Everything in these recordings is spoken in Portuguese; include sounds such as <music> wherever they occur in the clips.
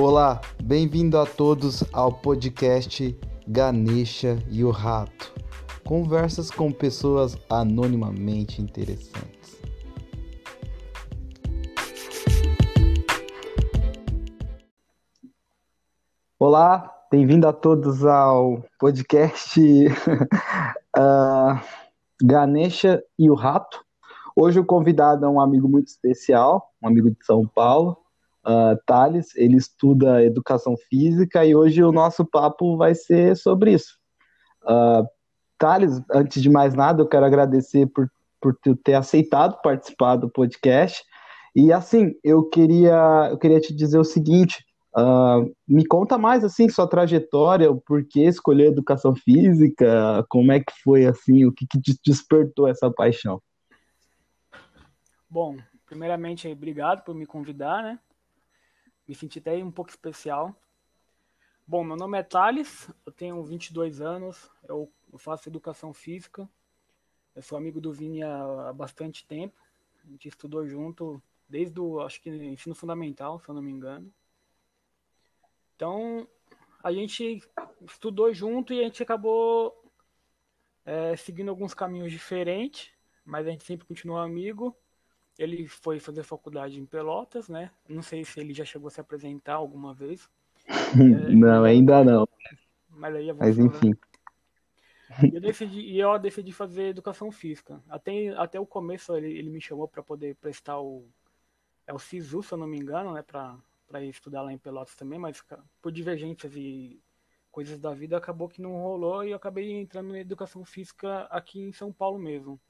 Olá, bem-vindo a todos ao podcast Ganesha e o Rato. Conversas com pessoas anonimamente interessantes. Olá, bem-vindo a todos ao podcast uh, <laughs> Ganesha e o Rato. Hoje o convidado é um amigo muito especial, um amigo de São Paulo, uh, Thales. Ele estuda educação física e hoje o nosso papo vai ser sobre isso. Uh, Thales, antes de mais nada, eu quero agradecer por, por ter aceitado participar do podcast. E assim, eu queria, eu queria te dizer o seguinte: Uh, me conta mais assim sua trajetória, o porquê escolher educação física, como é que foi assim, o que, que despertou essa paixão? Bom, primeiramente, obrigado por me convidar, né? Me senti até um pouco especial. Bom, meu nome é Thales, eu tenho 22 anos, eu, faço educação física. Eu sou amigo do Vini há, bastante tempo. A gente estudou junto desde o, acho que ensino fundamental, se eu não me engano. Então, a gente estudou junto e a gente acabou é, seguindo alguns caminhos diferentes, mas a gente sempre continuou amigo. Ele foi fazer faculdade em Pelotas, né? Não sei se ele já chegou a se apresentar alguma vez. é, <laughs> não, ainda não. Mas, aí mas enfim. E eu decidi, e eu decidi fazer educação física. Até, até o começo ele, ele me chamou para poder prestar o é o SISU, se eu não me engano, né, para para estudar lá em Pelotas também, mas por divergências e coisas da vida acabou que não rolou e eu acabei entrando em educação física aqui em São Paulo mesmo.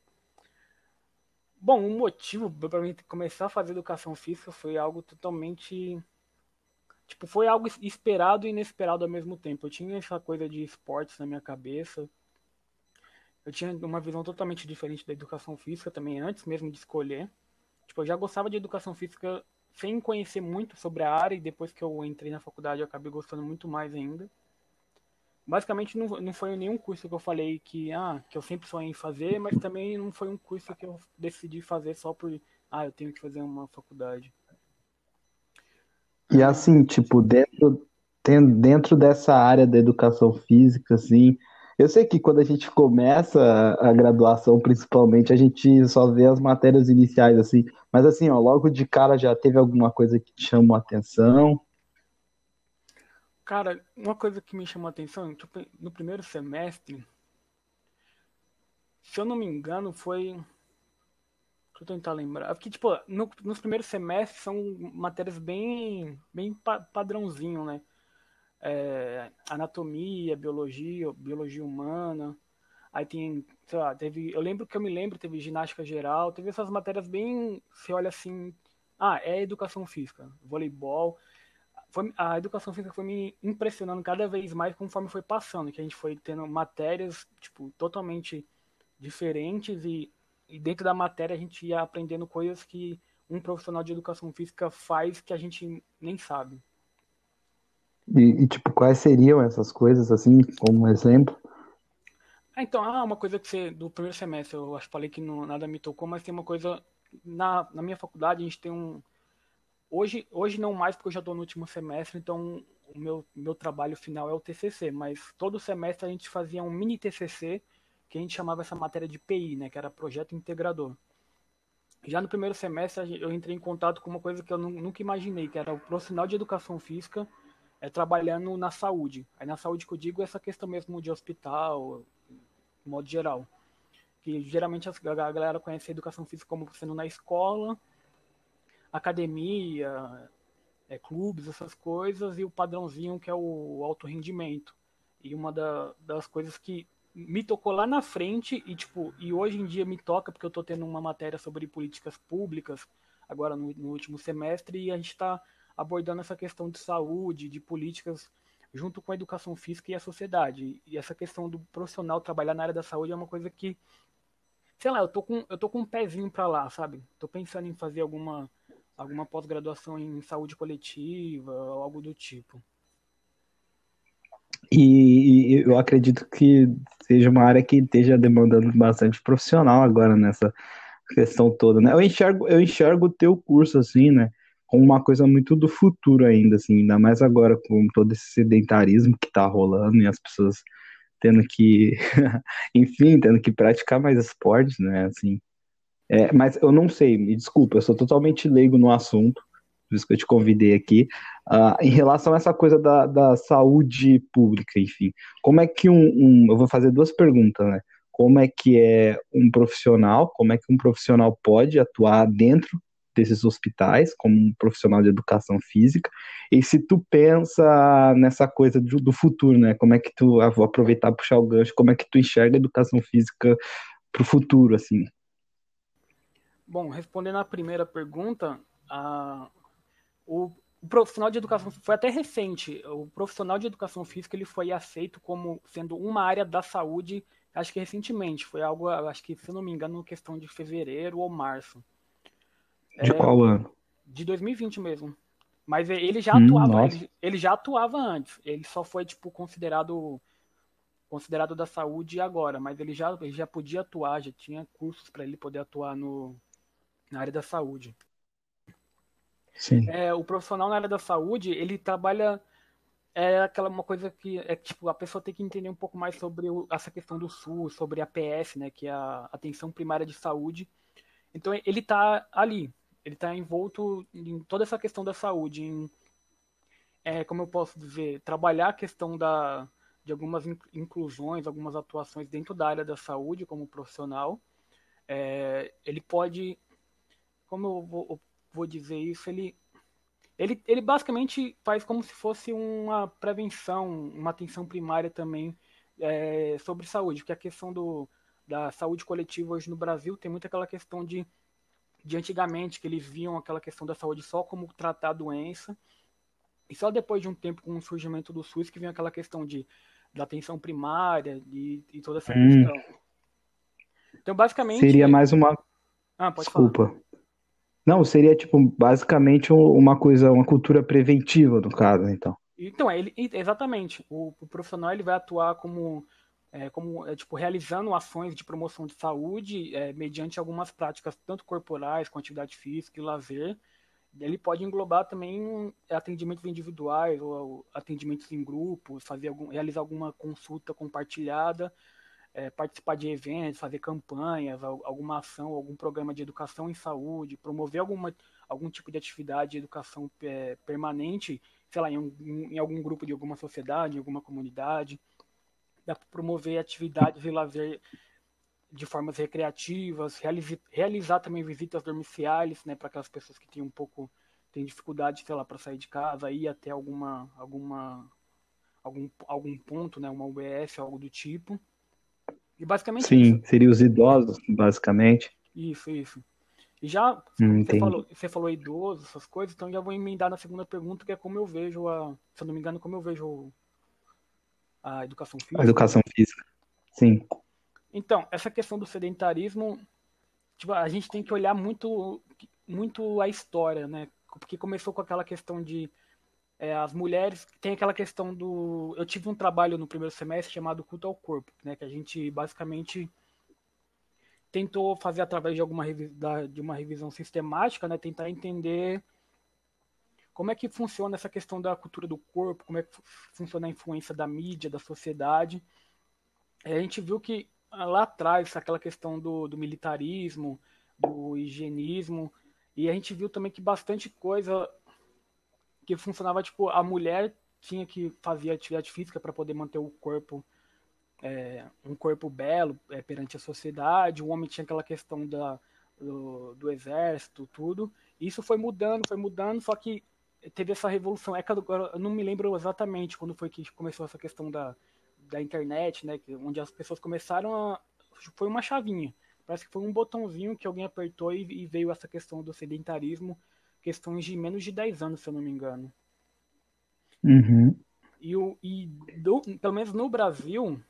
Bom, o motivo para mim começar a fazer educação física foi algo totalmente tipo, foi algo esperado e inesperado ao mesmo tempo. Eu tinha essa coisa de esportes na minha cabeça. Eu tinha uma visão totalmente diferente da educação física também antes mesmo de escolher. Tipo, eu já gostava de educação física sem conhecer muito sobre a área e depois que eu entrei na faculdade eu acabei gostando muito mais ainda. Basicamente não, não foi nenhum curso que eu falei que, ah, que eu sempre sonhei em fazer, mas também não foi um curso que eu decidi fazer só por, ah, eu tenho que fazer uma faculdade. E assim, tipo, dentro, dentro dessa área da educação física, assim, eu sei que quando a gente começa a graduação, principalmente, a gente só vê as matérias iniciais, assim. Mas assim, ó, logo de cara já teve alguma coisa que te chamou a atenção? Cara, uma coisa que me chamou a atenção, tipo, no primeiro semestre, se eu não me engano, foi. Deixa eu tentar lembrar. Porque, tipo, no, nos primeiros semestres são matérias bem, bem padrãozinho, né? é, anatomia, biologia, biologia humana. Aí tem, sei lá, teve, eu lembro que eu me lembro, teve ginástica geral, teve essas matérias bem, você olha assim, ah, é educação física, voleibol. Foi, a educação física foi me impressionando cada vez mais conforme foi passando, que a gente foi tendo matérias, tipo, totalmente diferentes e, e dentro da matéria a gente ia aprendendo coisas que um profissional de educação física faz que a gente nem sabe. E, e, tipo, quais seriam essas coisas, assim, como um exemplo? Ah, então, ah, uma coisa que você, do primeiro semestre, eu acho que falei que não, nada me tocou, mas tem uma coisa, na, na minha faculdade a gente tem um, hoje, hoje não mais porque eu já estou no último semestre, então o meu, meu trabalho final é o TCC, mas todo semestre a gente fazia um mini TCC, que a gente chamava essa matéria de PI, né, que era Projeto Integrador. Já no primeiro semestre eu entrei em contato com uma coisa que eu nunca imaginei, que era o profissional de educação física é, trabalhando na saúde. Aí na saúde que eu digo é essa questão mesmo de hospital, de modo geral. Que geralmente a galera conhece a educação física como sendo na escola, academia, é, clubes, essas coisas, e o padrãozinho que é o alto rendimento. E uma da, das coisas que me tocou lá na frente e tipo e hoje em dia me toca porque eu estou tendo uma matéria sobre políticas públicas agora no, no último semestre e a gente está abordando essa questão de saúde, de políticas, junto com a educação física e a sociedade. E essa questão do profissional trabalhar na área da saúde é uma coisa que, sei lá, eu tô com, eu tô com um pezinho para lá, sabe? Tô pensando em fazer alguma, alguma pós-graduação em saúde coletiva, algo do tipo. E, e, eu acredito que seja uma área que esteja demandando bastante profissional agora nessa questão toda, né? Eu enxergo, eu enxergo o teu curso assim, né? como uma coisa muito do futuro ainda, assim, ainda mais agora com todo esse sedentarismo que tá rolando e as pessoas tendo que, <laughs> enfim, tendo que praticar mais esportes, né, assim. É, mas eu não sei, me desculpa, eu sou totalmente leigo no assunto, por isso que eu te convidei aqui, uh, em relação a essa coisa da, da saúde pública, enfim. Como é que um, um, Eu vou fazer duas perguntas, né? Como é que é um profissional, como é que um profissional pode atuar dentro desses hospitais, como um profissional de educação física, e se tu pensa nessa coisa do, do futuro, né? Como é que tu, ah, vou aproveitar puxar o gancho, como é que tu enxerga a educação física para o futuro, assim? Bom, respondendo à primeira pergunta, a, o, o profissional de educação foi até recente. O profissional de educação física ele foi aceito como sendo uma área da saúde, acho que recentemente. Foi algo, acho que se não me engano, questão de fevereiro ou março. De é, qual ano? De 2020 mesmo. Mas ele já hum, atuava, ele, ele, já atuava antes. Ele só foi tipo considerado considerado da saúde agora, mas ele já ele já podia atuar, já tinha cursos para ele poder atuar no na área da saúde. Sim. É, o profissional na área da saúde, ele trabalha é aquela uma coisa que é tipo a pessoa tem que entender um pouco mais sobre o, essa questão do SUS, sobre a PS, né, que é a atenção primária de saúde. Então ele está ali, ele está envolto em toda essa questão da saúde, em é, como eu posso dizer, trabalhar a questão da de algumas inclusões, algumas atuações dentro da área da saúde como profissional. É, ele pode, como eu vou, eu vou dizer isso, ele, ele, ele basicamente faz como se fosse uma prevenção, uma atenção primária também é, sobre saúde, porque a questão do, da saúde coletiva hoje no Brasil tem muito aquela questão de, de antigamente, que eles viam aquela questão da saúde só como tratar a doença, e só depois de um tempo com o surgimento do SUS que vem aquela questão de da atenção primária e, e toda essa hum. questão. Então, basicamente. Seria mais uma. Ah, pode Desculpa. Falar. Não, seria tipo basicamente uma coisa, uma cultura preventiva no caso, então. Então, ele, exatamente. O, o profissional ele vai atuar como, é, como é, tipo, realizando ações de promoção de saúde é, mediante algumas práticas, tanto corporais, com atividade física e lazer. Ele pode englobar também atendimentos individuais ou atendimentos em grupos, fazer algum, realizar alguma consulta compartilhada é, participar de eventos, fazer campanhas, alguma ação, algum programa de educação em saúde, promover alguma, algum tipo de atividade de educação é, permanente, sei lá, em, um, em, algum grupo de alguma sociedade, em alguma comunidade. Dá para promover atividades e lazer de formas recreativas, realizar, realizar também visitas domiciliares, né, para aquelas pessoas que têm um pouco têm dificuldade, sei lá, para sair de casa, ir até alguma alguma algum, algum ponto, né, uma UBS, algo do tipo. E basicamente Sim, isso. seria os idosos, basicamente. Isso, isso. E já hum, você, falou, você falou idoso, essas coisas, então já vou emendar na segunda pergunta, que é como eu vejo a, se eu não me engano, como eu vejo a educação física. A educação física. Sim. Então, essa questão do sedentarismo, tipo, a gente tem que olhar muito muito a história, né? Porque começou com aquela questão de é, as mulheres tem aquela questão do eu tive um trabalho no primeiro semestre chamado culto ao corpo né que a gente basicamente tentou fazer através de alguma de uma revisão sistemática né tentar entender como é que funciona essa questão da cultura do corpo como é que funciona a influência da mídia da sociedade. É, a gente viu que ah, lá atrás aquela questão do, do militarismo do higienismo e a gente viu também que bastante coisa que funcionava tipo a mulher tinha que fazer atividade física para poder manter o corpo é, um corpo belo é, perante a sociedade. O homem tinha aquela questão da do, do, exército tudo. Isso foi mudando foi mudando só que teve essa revolução. É que eu não me lembro exatamente quando foi que começou essa questão da, da internet né onde as pessoas começaram a foi uma chavinha. Parece que foi um botãozinho que alguém apertou e, e veio essa questão do sedentarismo questões de menos de 10 anos, se eu não me engano. Uhum. E, o, e do, pelo menos no Brasil,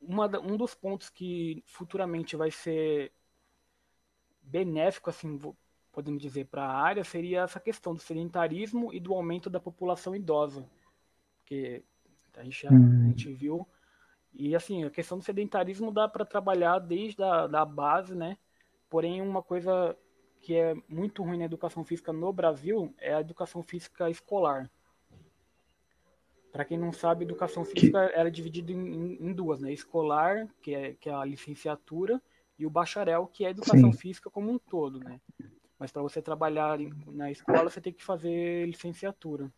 uma, um dos pontos que futuramente vai ser benéfico, assim, podemos dizer, para a área, seria essa questão do sedentarismo e do aumento da população idosa. Porque a gente, uhum. a gente viu. E assim, a questão do sedentarismo dá para trabalhar desde a da base, né? Porém, uma coisa que é muito ruim na educação física no Brasil é a educação física escolar. Para quem não sabe, educação física que... era dividida em, em, duas, né? Escolar, que é, que é a licenciatura, e o bacharel, que é a educação Sim. física como um todo, né? Mas para você trabalhar na escola, você tem que fazer licenciatura.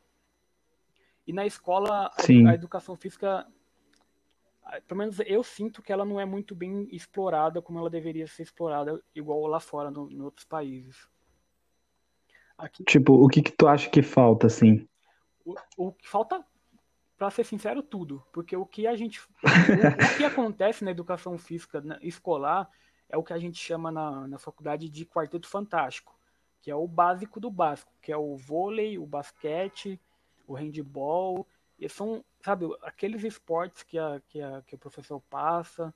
E na escola, a, a educação física pelo menos eu sinto que ela não é muito bem explorada como ela deveria ser explorada, igual lá fora, no, em outros países. Aqui, tipo, o que que tu acha que falta, assim? O, o que falta, para ser sincero, tudo. Porque o que a gente. o, o, que acontece na educação física escolar é o que a gente chama na, na faculdade de quarteto fantástico, que é o básico do básico, que é o vôlei, o basquete, o handball. E são sabe, aqueles esportes que, a, que, a, que o professor passa.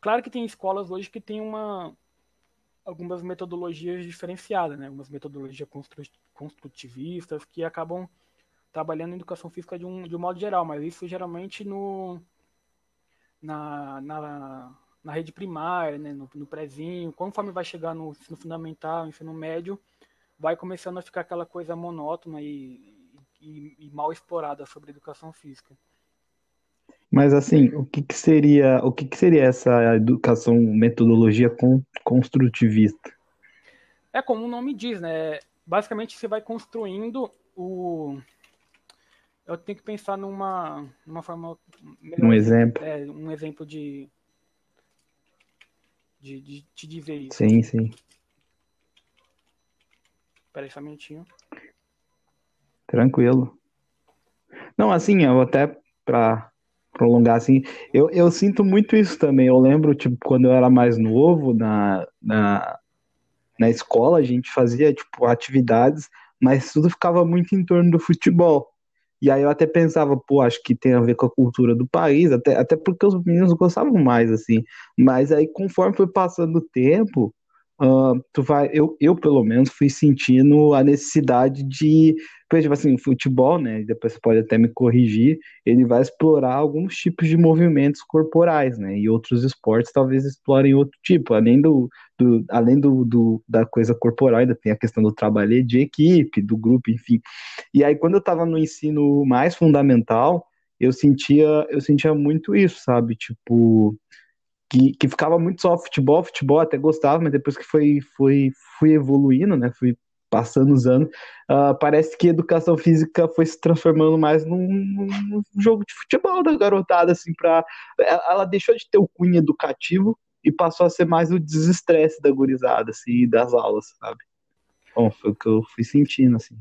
Claro que tem escolas hoje que tem uma algumas metodologias diferenciadas, né? Algumas metodologias construtivistas que acabam trabalhando em educação física de um, de um modo geral, mas isso geralmente no na, na, na rede primária, né? no, no prézinho, conforme vai chegar no ensino fundamental, ensino médio, vai começando a ficar aquela coisa monótona e, e, e mal explorada sobre educação física. Mas assim, o que, que seria o que, que, seria essa educação metodologia construtivista? É como o nome diz, né? Basicamente você vai construindo o eu tenho que pensar numa, numa forma um exemplo é, um exemplo de de, de te dizer isso. Sim, sim. Espera só um minutinho. Tranquilo. Não, assim, eu até para prolongar assim, eu, eu sinto muito isso também. Eu lembro, tipo, quando eu era mais novo, na, na, na escola, a gente fazia, tipo, atividades, mas tudo ficava muito em torno do futebol. E aí eu até pensava, pô, acho que tem a ver com a cultura do país, até, até porque os meninos gostavam mais, assim. Mas aí, conforme foi passando o tempo, uh, tu vai, eu, eu pelo menos fui sentindo a necessidade de, tipo assim, o futebol, né, depois você pode até me corrigir, ele vai explorar alguns tipos de movimentos corporais, né, e outros esportes talvez explorem outro tipo, além do, do além do, do, da coisa corporal, ainda tem a questão do trabalho de equipe, do grupo, enfim. E aí quando eu estava no ensino mais fundamental, eu sentia, eu sentia muito isso, sabe? Tipo, que, que ficava muito só futebol, futebol até gostava, mas depois que foi, foi, fui evoluindo, né, fui passando os anos, uh, parece que educação física foi se transformando mais num, num, jogo de futebol da garotada, assim, pra, ela deixou de ter o cunho educativo e passou a ser mais o desestresse da gurizada, assim, das aulas, sabe? Bom, foi o que eu fui sentindo, assim.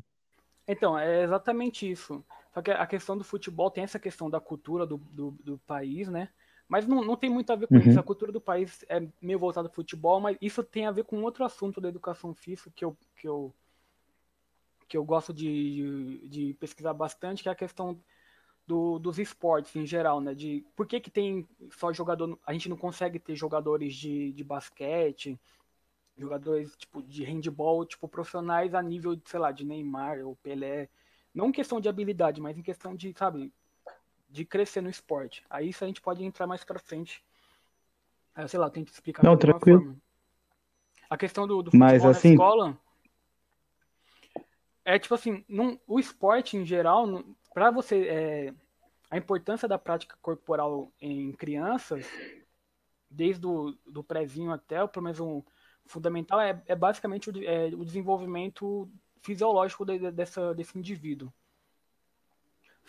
Então, é exatamente isso. Só que a questão do futebol tem essa questão da cultura do, do, do país, né? Mas não, não tem muito a ver com uhum. isso. A cultura do país é meio voltada ao futebol, mas isso tem a ver com outro assunto da educação física que eu, que eu, que eu gosto de, de pesquisar bastante, que é a questão do, dos esportes em geral, né? De por que, que tem só jogador. A gente não consegue ter jogadores de, de basquete, jogadores tipo de handball, tipo, profissionais a nível, sei lá, de Neymar ou Pelé. Não em questão de habilidade, mas em questão de, sabe, de crescer no esporte. Aí isso a gente pode entrar mais para frente. Sei lá, tento explicar Não, tranquilo. Forma. A questão do, do futebol Mas, assim... na escola é tipo assim, num, o esporte em geral, para você é, a importância da prática corporal em crianças, desde o do prézinho até o pelo menos um fundamental é, é basicamente o, é, o desenvolvimento fisiológico de, dessa, desse indivíduo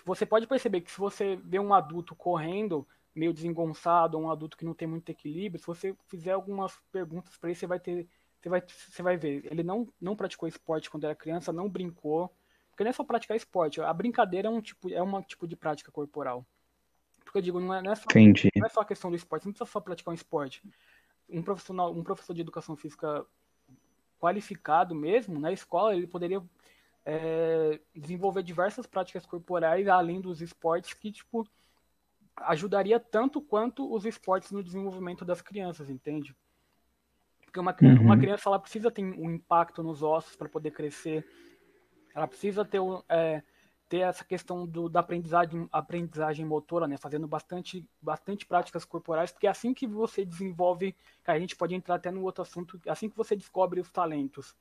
você pode perceber que se você vê um adulto correndo meio desengonçado, um adulto que não tem muito equilíbrio, se você fizer algumas perguntas para ele, você vai ter, você vai, você vai ver, ele não, não praticou esporte quando era criança, não brincou, porque não é só praticar esporte, a brincadeira é um tipo, é um tipo de prática corporal. Porque eu digo, não é, não é, só, não é só a questão do esporte, não precisa só praticar um esporte. Um profissional, um professor de educação física qualificado mesmo, na escola, ele poderia é, desenvolver diversas práticas corporais além dos esportes que tipo ajudaria tanto quanto os esportes no desenvolvimento das crianças, entende? Porque uma, uhum. uma criança ela precisa ter um impacto nos ossos para poder crescer, ela precisa ter é, ter essa questão do, da aprendizagem, aprendizagem motora, né? Fazendo bastante, bastante práticas corporais, porque é assim que você desenvolve, a gente pode entrar até no outro assunto, é assim que você descobre os talentos.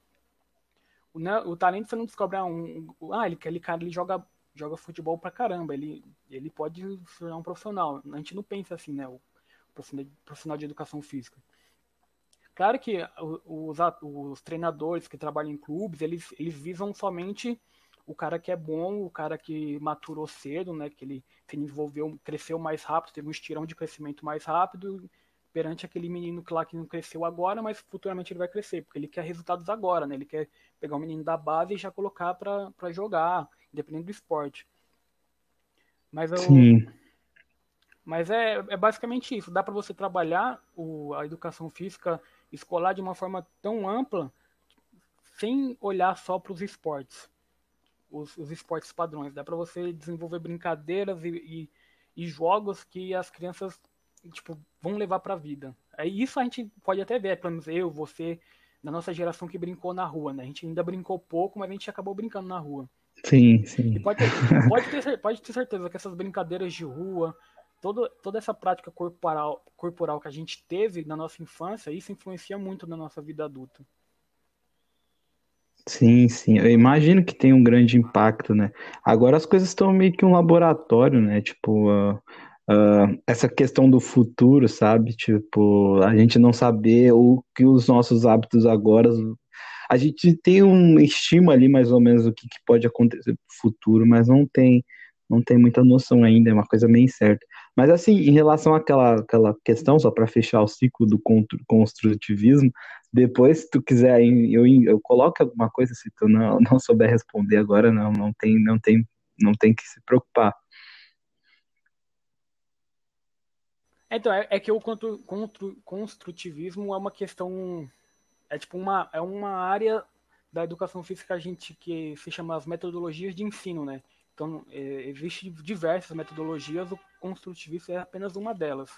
O, né, o talento você não descobre ah, um, ah, ele, aquele cara ele joga, joga futebol pra caramba, ele, ele pode se tornar um profissional. A gente não pensa assim, né? O profissional de educação física. Claro que os, os treinadores que trabalham em clubes, eles, eles visam somente o cara que é bom, o cara que maturou cedo, né, que ele se desenvolveu, cresceu mais rápido, teve um estirão de crescimento mais rápido perante aquele menino que lá que não cresceu agora, mas futuramente ele vai crescer, porque ele quer resultados agora, né? Ele quer pegar o menino da base e já colocar para jogar, independente do esporte. Mas eu, Sim. Mas é, é basicamente isso. Dá para você trabalhar o, a educação física escolar de uma forma tão ampla sem olhar só para os esportes os, os esportes padrões. Dá para você desenvolver brincadeiras e, e, e, jogos que as crianças tipo, vão levar para a vida. É isso a gente pode até ver, pelo menos eu, você, da nossa geração que brincou na rua, né? A gente ainda brincou pouco, mas a gente acabou brincando na rua. Sim, sim. E pode ter, pode ter, pode ter certeza que essas brincadeiras de rua, todo, toda essa prática corporal, corporal que a gente teve na nossa infância, isso influencia muito na nossa vida adulta. Sim, sim. Eu imagino que tem um grande impacto, né? Agora as coisas estão meio que um laboratório, né? Tipo, uh, uh, essa questão do futuro, sabe? Tipo, a gente não saber o que os nossos hábitos agora. A gente tem um estima ali mais ou menos o que, que pode acontecer no futuro, mas não tem, não tem muita noção ainda, é uma coisa meio incerta. Mas assim, em relação àquela, àquela questão, só para fechar o ciclo do construtivismo, depois, se tu quiser, eu, eu coloco alguma coisa, se tu não, não souber responder agora, não, não, tem, não, tem, não tem que se preocupar. Então, é, é que o construtivismo é uma questão. É tipo uma, é uma área da educação física a gente que se chama as metodologias de ensino, né? Então, é, existe diversas metodologias, o construtivismo é apenas uma delas.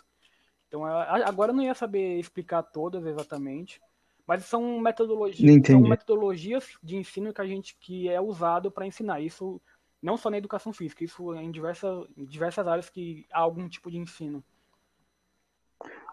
Então, agora eu não ia saber explicar todas exatamente, mas são metodologias, são metodologias de ensino que a gente que é usado para ensinar. Isso não só na educação física, isso em diversas, em diversas áreas que há algum tipo de ensino.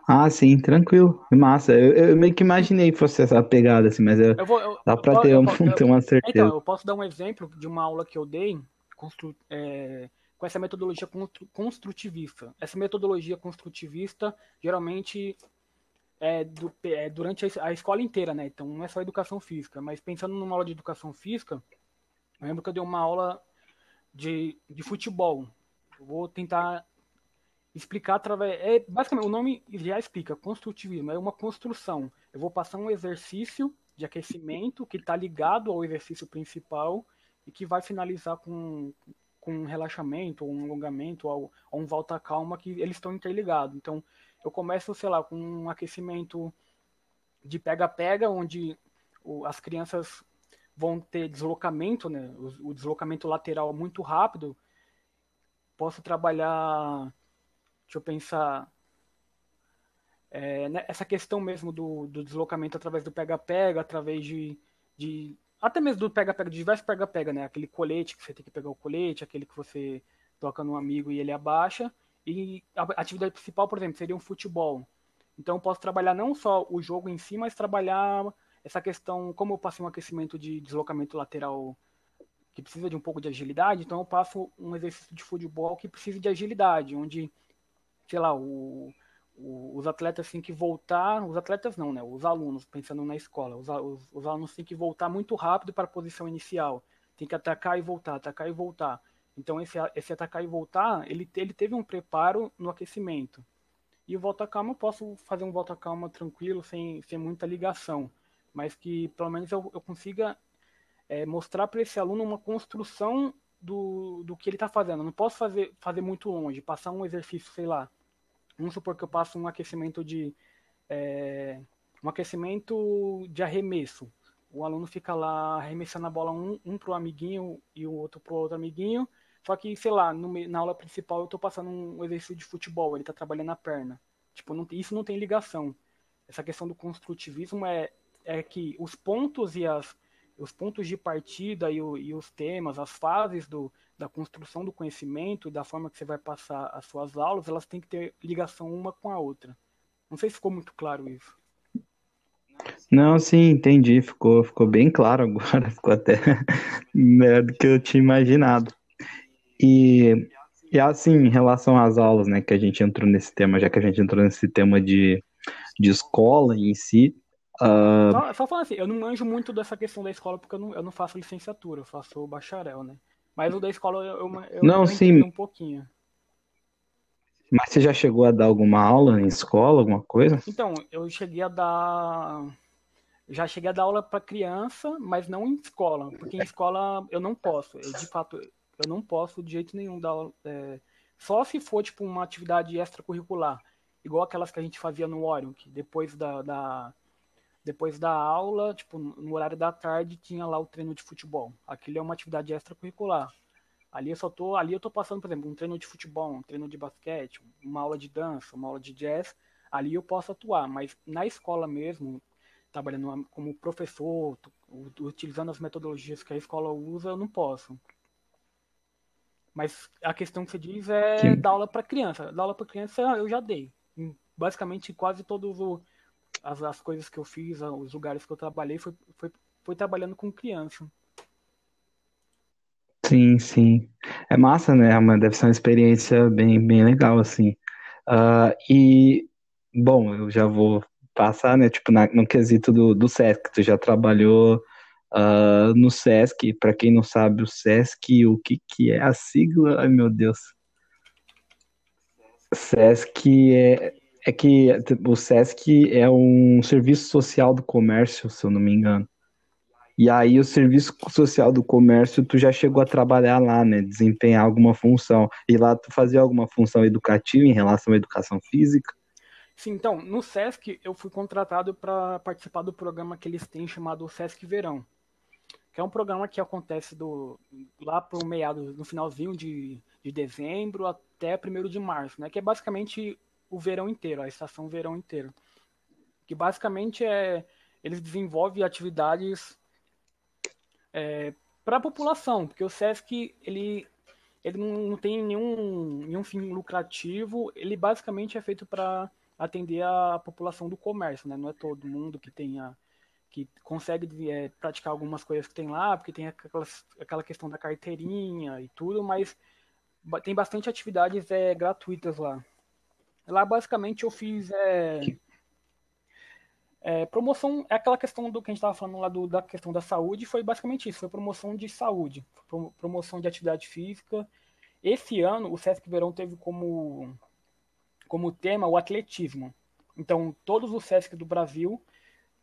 Ah, sim, tranquilo. Massa. Eu, eu, meio que imaginei que fosse essa pegada, assim, mas eu, eu vou, eu, dá para ter, eu, <laughs> ter uma certeza. Então, eu posso dar um exemplo de uma aula que eu dei constru, é, com essa metodologia construtivista. Essa metodologia construtivista geralmente é, do, é, durante a, a, escola inteira, né? Então não é só educação física, mas pensando numa aula de educação física, eu lembro que eu dei uma aula de, de futebol. Eu vou tentar explicar através. É, basicamente, o nome já explica, construtivismo, é uma construção. Eu vou passar um exercício de aquecimento que está ligado ao exercício principal e que vai finalizar com, com um relaxamento, um alongamento, ou, ou um volta calma, que eles estão interligados. Então, eu começo, sei lá, com um aquecimento de pega-pega, onde as crianças vão ter deslocamento, né? O, deslocamento lateral muito rápido. Posso trabalhar, deixa eu pensar, é, né? essa questão mesmo do, do deslocamento através do pega-pega, através de, de até mesmo do pega-pega, de diversos pega-pega, né? Aquele colete que você tem que pegar o colete, aquele que você toca no amigo e ele abaixa. E a atividade principal, por exemplo, seria um futebol. Então eu posso trabalhar não só o jogo em si, mas trabalhar essa questão, como eu passei um aquecimento de deslocamento lateral que precisa de um pouco de agilidade, então eu passo um exercício de futebol que precisa de agilidade, onde, sei lá, o, o, os atletas têm que voltar, os atletas não, né? Os alunos, pensando na escola, os, os, os alunos têm que voltar muito rápido para a posição inicial. Tem que atacar e voltar, atacar e voltar. Então esse, esse atacar e voltar, ele, ele teve um preparo no aquecimento. E o volta calma eu posso fazer um volta calma tranquilo, sem, sem muita ligação, mas que pelo menos eu, eu consiga é, mostrar para esse aluno uma construção do, do que ele está fazendo. Eu não posso fazer, fazer muito longe, passar um exercício, sei lá. Vamos supor que eu passo um aquecimento de é, um aquecimento de arremesso. O aluno fica lá arremessando a bola um, um para o amiguinho e o outro para o outro amiguinho só que, sei lá, no, na aula principal eu tô passando um exercício de futebol, ele tá trabalhando a perna. Tipo, não, isso não tem ligação. Essa questão do construtivismo é, é que os pontos e as, os pontos de partida e, o, e os temas, as fases do, da construção do conhecimento, da forma que você vai passar as suas aulas, elas têm que ter ligação uma com a outra. Não sei se ficou muito claro isso. Não, sim, entendi. Ficou, ficou bem claro agora. <laughs> Ficou até melhor do que eu tinha imaginado. E, e assim, em relação às aulas, né, que a gente entrou nesse tema, já que a gente entrou nesse tema de, de escola em si, Uh... Só, só falando assim, eu não manjo muito dessa questão da escola porque eu não, eu não faço licenciatura, eu faço bacharel, né? Mas o da escola eu, eu, não, sim. um pouquinho. Mas você já chegou a dar alguma aula em escola, alguma coisa? Então, eu cheguei a dar. Já cheguei a dar aula para criança, mas não em escola, porque em escola eu não posso. Eu, de fato, eu não posso de jeito nenhum dar aula. É... Só se for tipo uma atividade extracurricular, igual aquelas que a gente fazia no Orion, que depois da, da depois da aula, tipo, no horário da tarde, tinha lá o treino de futebol. Aquilo é uma atividade extracurricular. Ali eu só tô, ali eu tô passando, por exemplo, um treino de futebol, um treino de basquete, uma aula de dança, uma aula de jazz, ali eu posso atuar, mas na escola mesmo, trabalhando como professor, utilizando as metodologias que a escola usa, eu não posso. Mas a questão que você diz é que... dar aula para criança. Dar aula para criança eu já dei. Basicamente quase todos os as, as coisas que eu fiz, os lugares que eu trabalhei, foi, foi, foi trabalhando com criança. Sim, sim. É massa, né? Deve ser uma experiência bem, bem legal, assim. Uh, e, bom, eu já vou passar, né? Tipo, na, no quesito do, do SESC, tu já trabalhou uh, no SESC. Para quem não sabe, o SESC, o que, que é a sigla? Ai, meu Deus. SESC é é que o SESC é um serviço social do comércio, se eu não me engano. E aí o serviço social do comércio, tu já chegou a trabalhar lá, né? Desempenhar alguma função. E lá tu fazia alguma função educativa em relação à educação física? Sim, então, no SESC eu fui contratado para participar do programa que eles têm chamado SESC Verão. Que é um programa que acontece do, lá para o meado, no finalzinho de, de dezembro até 1 de março, né? Que é basicamente o verão inteiro, a estação verão inteiro. Que basicamente é. Eles desenvolvem atividades é, para a população, porque o SESC ele, ele não, tem nenhum, nenhum fim lucrativo, ele basicamente é feito para atender a população do comércio, né? Não é todo mundo que tenha que consegue é, praticar algumas coisas que tem lá, porque tem aquelas, aquela questão da carteirinha e tudo, mas tem bastante atividades é, gratuitas lá. Lá basicamente eu fiz é, é, promoção, é aquela questão do que a gente estava falando lá do, da questão da saúde, foi basicamente isso, foi promoção de saúde, promoção de atividade física. Esse ano o Sesc Verão teve como, como tema o atletismo. Então todos os Sesc do Brasil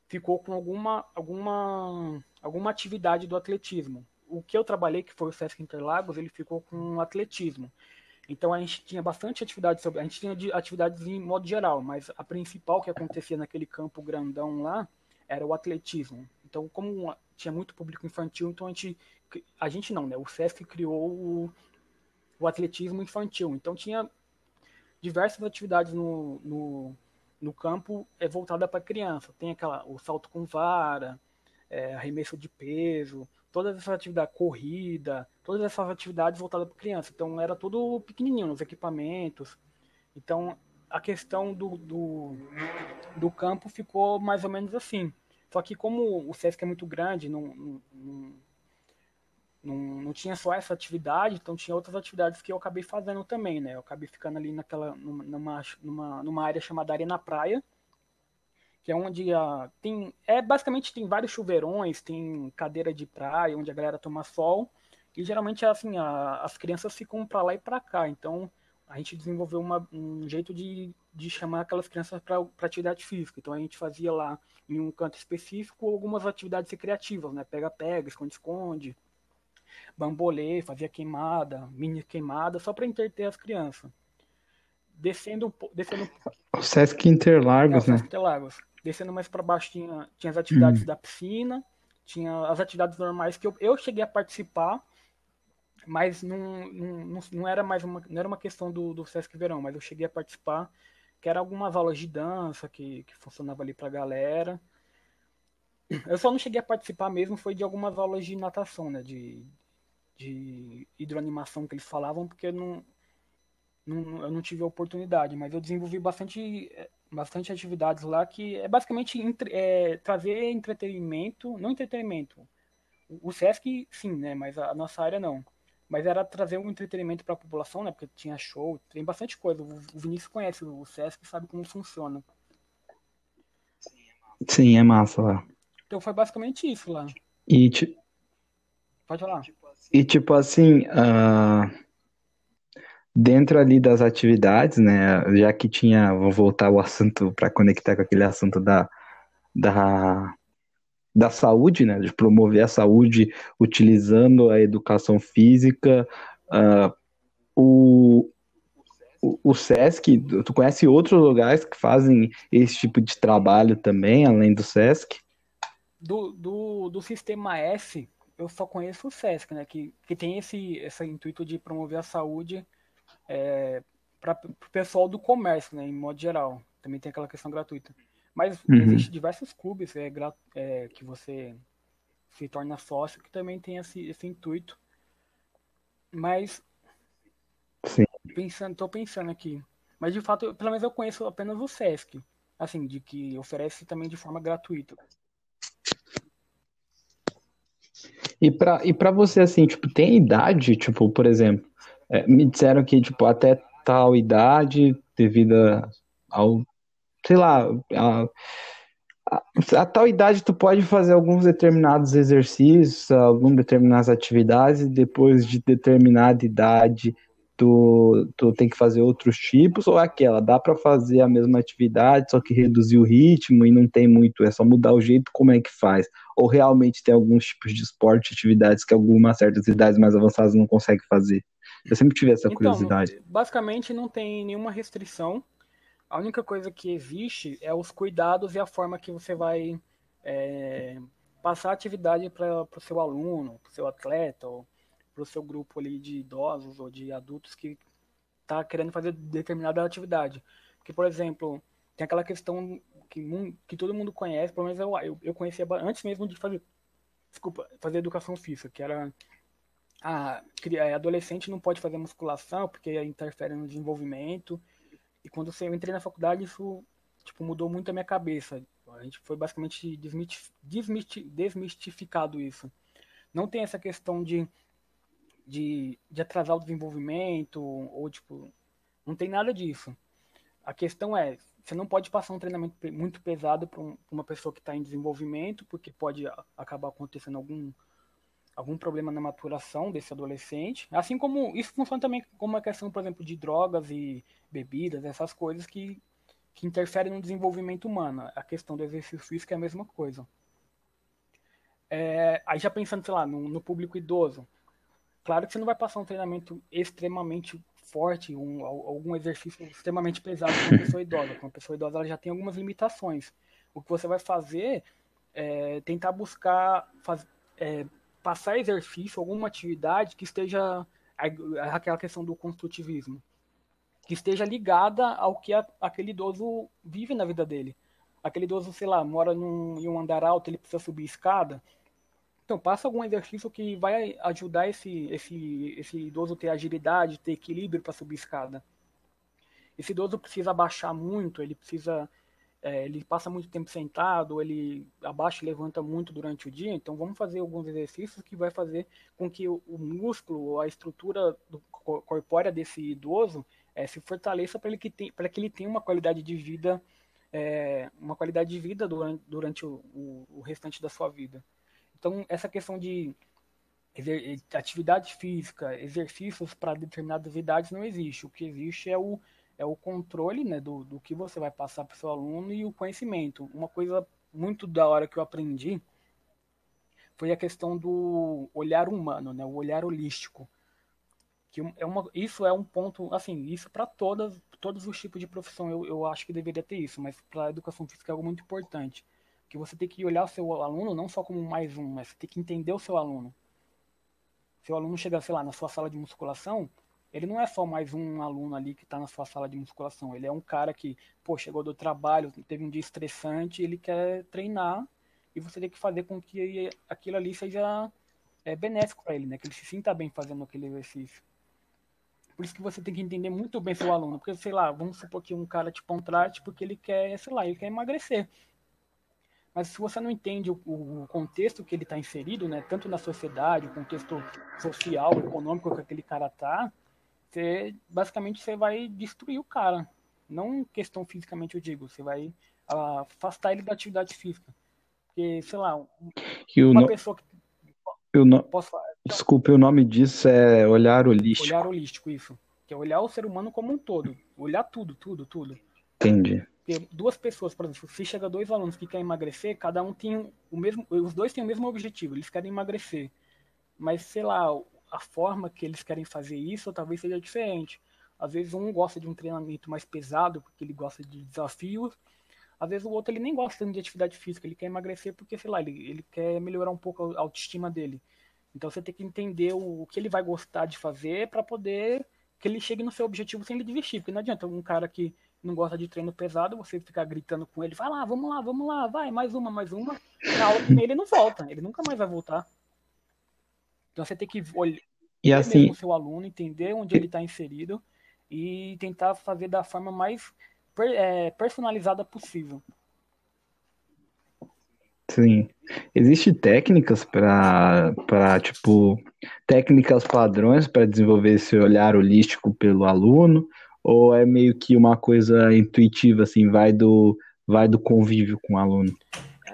ficou com alguma, alguma, alguma atividade do atletismo. O que eu trabalhei, que foi o Sesc Interlagos, ele ficou com atletismo. Então a gente tinha bastante atividade sobre. A gente tinha atividades em modo geral, mas a principal que acontecia naquele campo grandão lá era o atletismo. Então, como tinha muito público infantil, então a gente. A gente não, né? O SESC criou o, o atletismo infantil. Então tinha diversas atividades no, no, no campo é, voltada para criança. Tem aquela, o salto com vara, é, arremesso de peso, todas essas atividades, corrida, todas essas atividades voltadas para criança. Então era tudo pequenininho, nos equipamentos. Então a questão do, do, do, campo ficou mais ou menos assim. Só que como o SESC é muito grande, não, não, não, não, tinha só essa atividade, então tinha outras atividades que eu acabei fazendo também, né? Eu acabei ficando ali naquela, numa, numa, numa área chamada Arena Praia, que é onde a, tem é basicamente tem vários chuveirões, tem cadeira de praia onde a galera toma sol e geralmente assim a, as crianças ficam para lá e para cá. Então a gente desenvolveu uma, um jeito de, de chamar aquelas crianças para atividade física. Então a gente fazia lá em um canto específico algumas atividades recreativas, né? Pega-pega, esconde-esconde, bambolê, fazia queimada, mini queimada, só para entreter as crianças. Descendo, descendo. O Sesc Interlagos, é, o Sesc né? Interlagos Descendo mais para baixo tinha, tinha as atividades hum. da piscina, tinha as atividades normais que eu, eu cheguei a participar, mas não, não, não, era mais uma, não era uma questão do, do Sesc Verão, mas eu cheguei a participar, que era algumas aulas de dança que, que funcionava ali para a galera. eu só não cheguei a participar mesmo, foi de algumas aulas de natação, né? De, de hidroanimação que eles falavam, porque não, não, eu não tive a oportunidade, mas eu desenvolvi bastante, bastante atividades lá que é basicamente entre, é, trazer entretenimento, não entretenimento. O, o SESC, sim, né? Mas a, a nossa área não. Mas era trazer um entretenimento para a população, né? Porque tinha show, tem bastante coisa. O, o Vinícius conhece o SESC sabe como funciona. Sim, é massa lá. Então foi basicamente isso lá. E, ti... Pode falar. e tipo assim, uh, dentro ali das atividades, né? Já que tinha, vou voltar o assunto para conectar com aquele assunto da, da, da saúde, né? De promover a saúde utilizando a educação física. Uh, o, o, SESC, tu conhece outros lugares que fazem esse tipo de trabalho também, além do SESC? Do, do, do sistema S, eu só conheço o SESC, né? Que, que tem esse, esse intuito de promover a saúde é, para o pessoal do comércio, né? Em modo geral. Também tem aquela questão gratuita. Mas uhum. existe diversos clubes é, é, que você se torna sócio que também tem esse, esse intuito. Mas Sim. pensando, tô pensando aqui. Mas de fato, pelo menos eu conheço apenas o Sesc, assim, de que oferece também de forma gratuita. E para e para você, assim, tipo, tem idade, tipo, por exemplo, é, me disseram que, tipo, até tal idade, devido ao, sei lá, a, a, tal idade tu pode fazer alguns determinados exercícios, algumas determinadas atividades, e depois de determinada idade tu, tu tem que fazer outros tipos, ou é aquela, dá para fazer a mesma atividade, só que reduzir o ritmo e não tem muito, é só mudar o jeito como é que faz. Ou realmente tem alguns tipos de esporte, atividades que algumas certas idades mais avançadas não conseguem fazer. Eu sempre tive essa então, curiosidade. Basicamente não tem nenhuma restrição. A única coisa que existe é os cuidados e a forma que você vai é, passar a atividade para o seu aluno, para o seu atleta, ou para o seu grupo ali de idosos ou de adultos que está querendo fazer determinada atividade. Porque, por exemplo, tem aquela questão que, que todo mundo conhece, pelo menos eu, eu, eu conhecia antes mesmo de fazer, desculpa, fazer educação física, que era a, é, adolescente não pode fazer musculação porque interfere no desenvolvimento. E quando eu entrei na faculdade, isso tipo, mudou muito a minha cabeça. A gente foi basicamente desmistificado isso. Não tem essa questão de de, de atrasar o desenvolvimento, ou tipo, não tem nada disso. A questão é, você não pode passar um treinamento muito pesado para um, uma pessoa que está em desenvolvimento, porque pode acabar acontecendo algum, algum problema na maturação desse adolescente. Assim como isso funciona também como uma questão, por exemplo, de drogas e bebidas, essas coisas que, que interferem no desenvolvimento humano. A questão do exercício físico é a mesma coisa. É, aí já pensando, sei lá, no, no público idoso, Claro que você não vai passar um treinamento extremamente forte, um, algum exercício extremamente pesado com uma pessoa idosa. Uma pessoa idosa ela já tem algumas limitações. O que você vai fazer é tentar buscar faz, é, passar exercício, alguma atividade que esteja aquela questão do construtivismo, que esteja ligada ao que a, aquele idoso vive na vida dele. Aquele idoso, sei lá, mora num, em um andar alto, ele precisa subir escada então, passa algum exercício que vai ajudar esse, esse, esse idoso ter agilidade, ter equilíbrio para subir escada. Esse idoso precisa abaixar muito, ele precisa. É, ele passa muito tempo sentado, ele abaixa e levanta muito durante o dia, então vamos fazer alguns exercícios que vai fazer com que o, o músculo, a estrutura do, corpórea desse idoso é, se fortaleça para que, que ele tenha uma qualidade de vida, é, uma qualidade de vida durante, durante o, o, o restante da sua vida. Então, essa questão de atividade física, exercícios para determinadas idades não existe. O que existe é o, é o controle né, do, do que você vai passar para o seu aluno e o conhecimento. Uma coisa muito da hora que eu aprendi foi a questão do olhar humano, né, o olhar holístico. Que é uma, isso é um ponto, assim, isso para todas todos os tipos de profissão eu, eu acho que deveria ter isso, mas para a educação física é algo muito importante que você tem que olhar o seu aluno não só como mais um, mas você tem que entender o seu aluno. Seu aluno chega, sei lá, na sua sala de musculação, ele não é só mais um aluno ali que está na sua sala de musculação. Ele é um cara que, pô, chegou do trabalho, teve um dia estressante, ele quer treinar e você tem que fazer com que aquilo ali seja é, benéfico para ele, né? Que ele se sinta bem fazendo aquele exercício. Por isso que você tem que entender muito bem seu aluno, porque sei lá, vamos supor que um cara te contrate porque ele quer, sei lá, ele quer emagrecer. Mas se você não entende o, o contexto que ele está inserido, né, tanto na sociedade, o contexto social, econômico que aquele cara tá, você basicamente você vai destruir o cara. Não questão fisicamente eu digo, você vai uh, afastar ele da atividade física. Porque, sei lá, uma pessoa que. Eu no... Posso falar? Desculpe, o nome disso é olhar holístico. Olhar holístico, isso. Que é olhar o ser humano como um todo. Olhar tudo, tudo, tudo. Entendi. Porque duas pessoas, por exemplo, se chega dois alunos que querem emagrecer, cada um tem o mesmo. Os dois têm o mesmo objetivo, eles querem emagrecer. Mas, sei lá, a forma que eles querem fazer isso talvez seja diferente. Às vezes um gosta de um treinamento mais pesado, porque ele gosta de desafios. Às vezes o outro ele nem gosta de atividade física, ele quer emagrecer porque, sei lá, ele, ele quer melhorar um pouco a autoestima dele. Então você tem que entender o, o que ele vai gostar de fazer para poder que ele chegue no seu objetivo sem ele desistir. Porque não adianta um cara que não gosta de treino pesado, você ficar gritando com ele, vai lá, vamos lá, vamos lá, vai, mais uma, mais uma. Na que ele não volta, ele nunca mais vai voltar. Então você tem que olhar e assim, o seu aluno, entender onde ele está inserido e tentar fazer da forma mais é, personalizada possível. Sim. Existem técnicas para, para tipo, técnicas padrões para desenvolver esse olhar holístico pelo aluno? Ou é meio que uma coisa intuitiva, assim, vai do, vai do convívio com o aluno?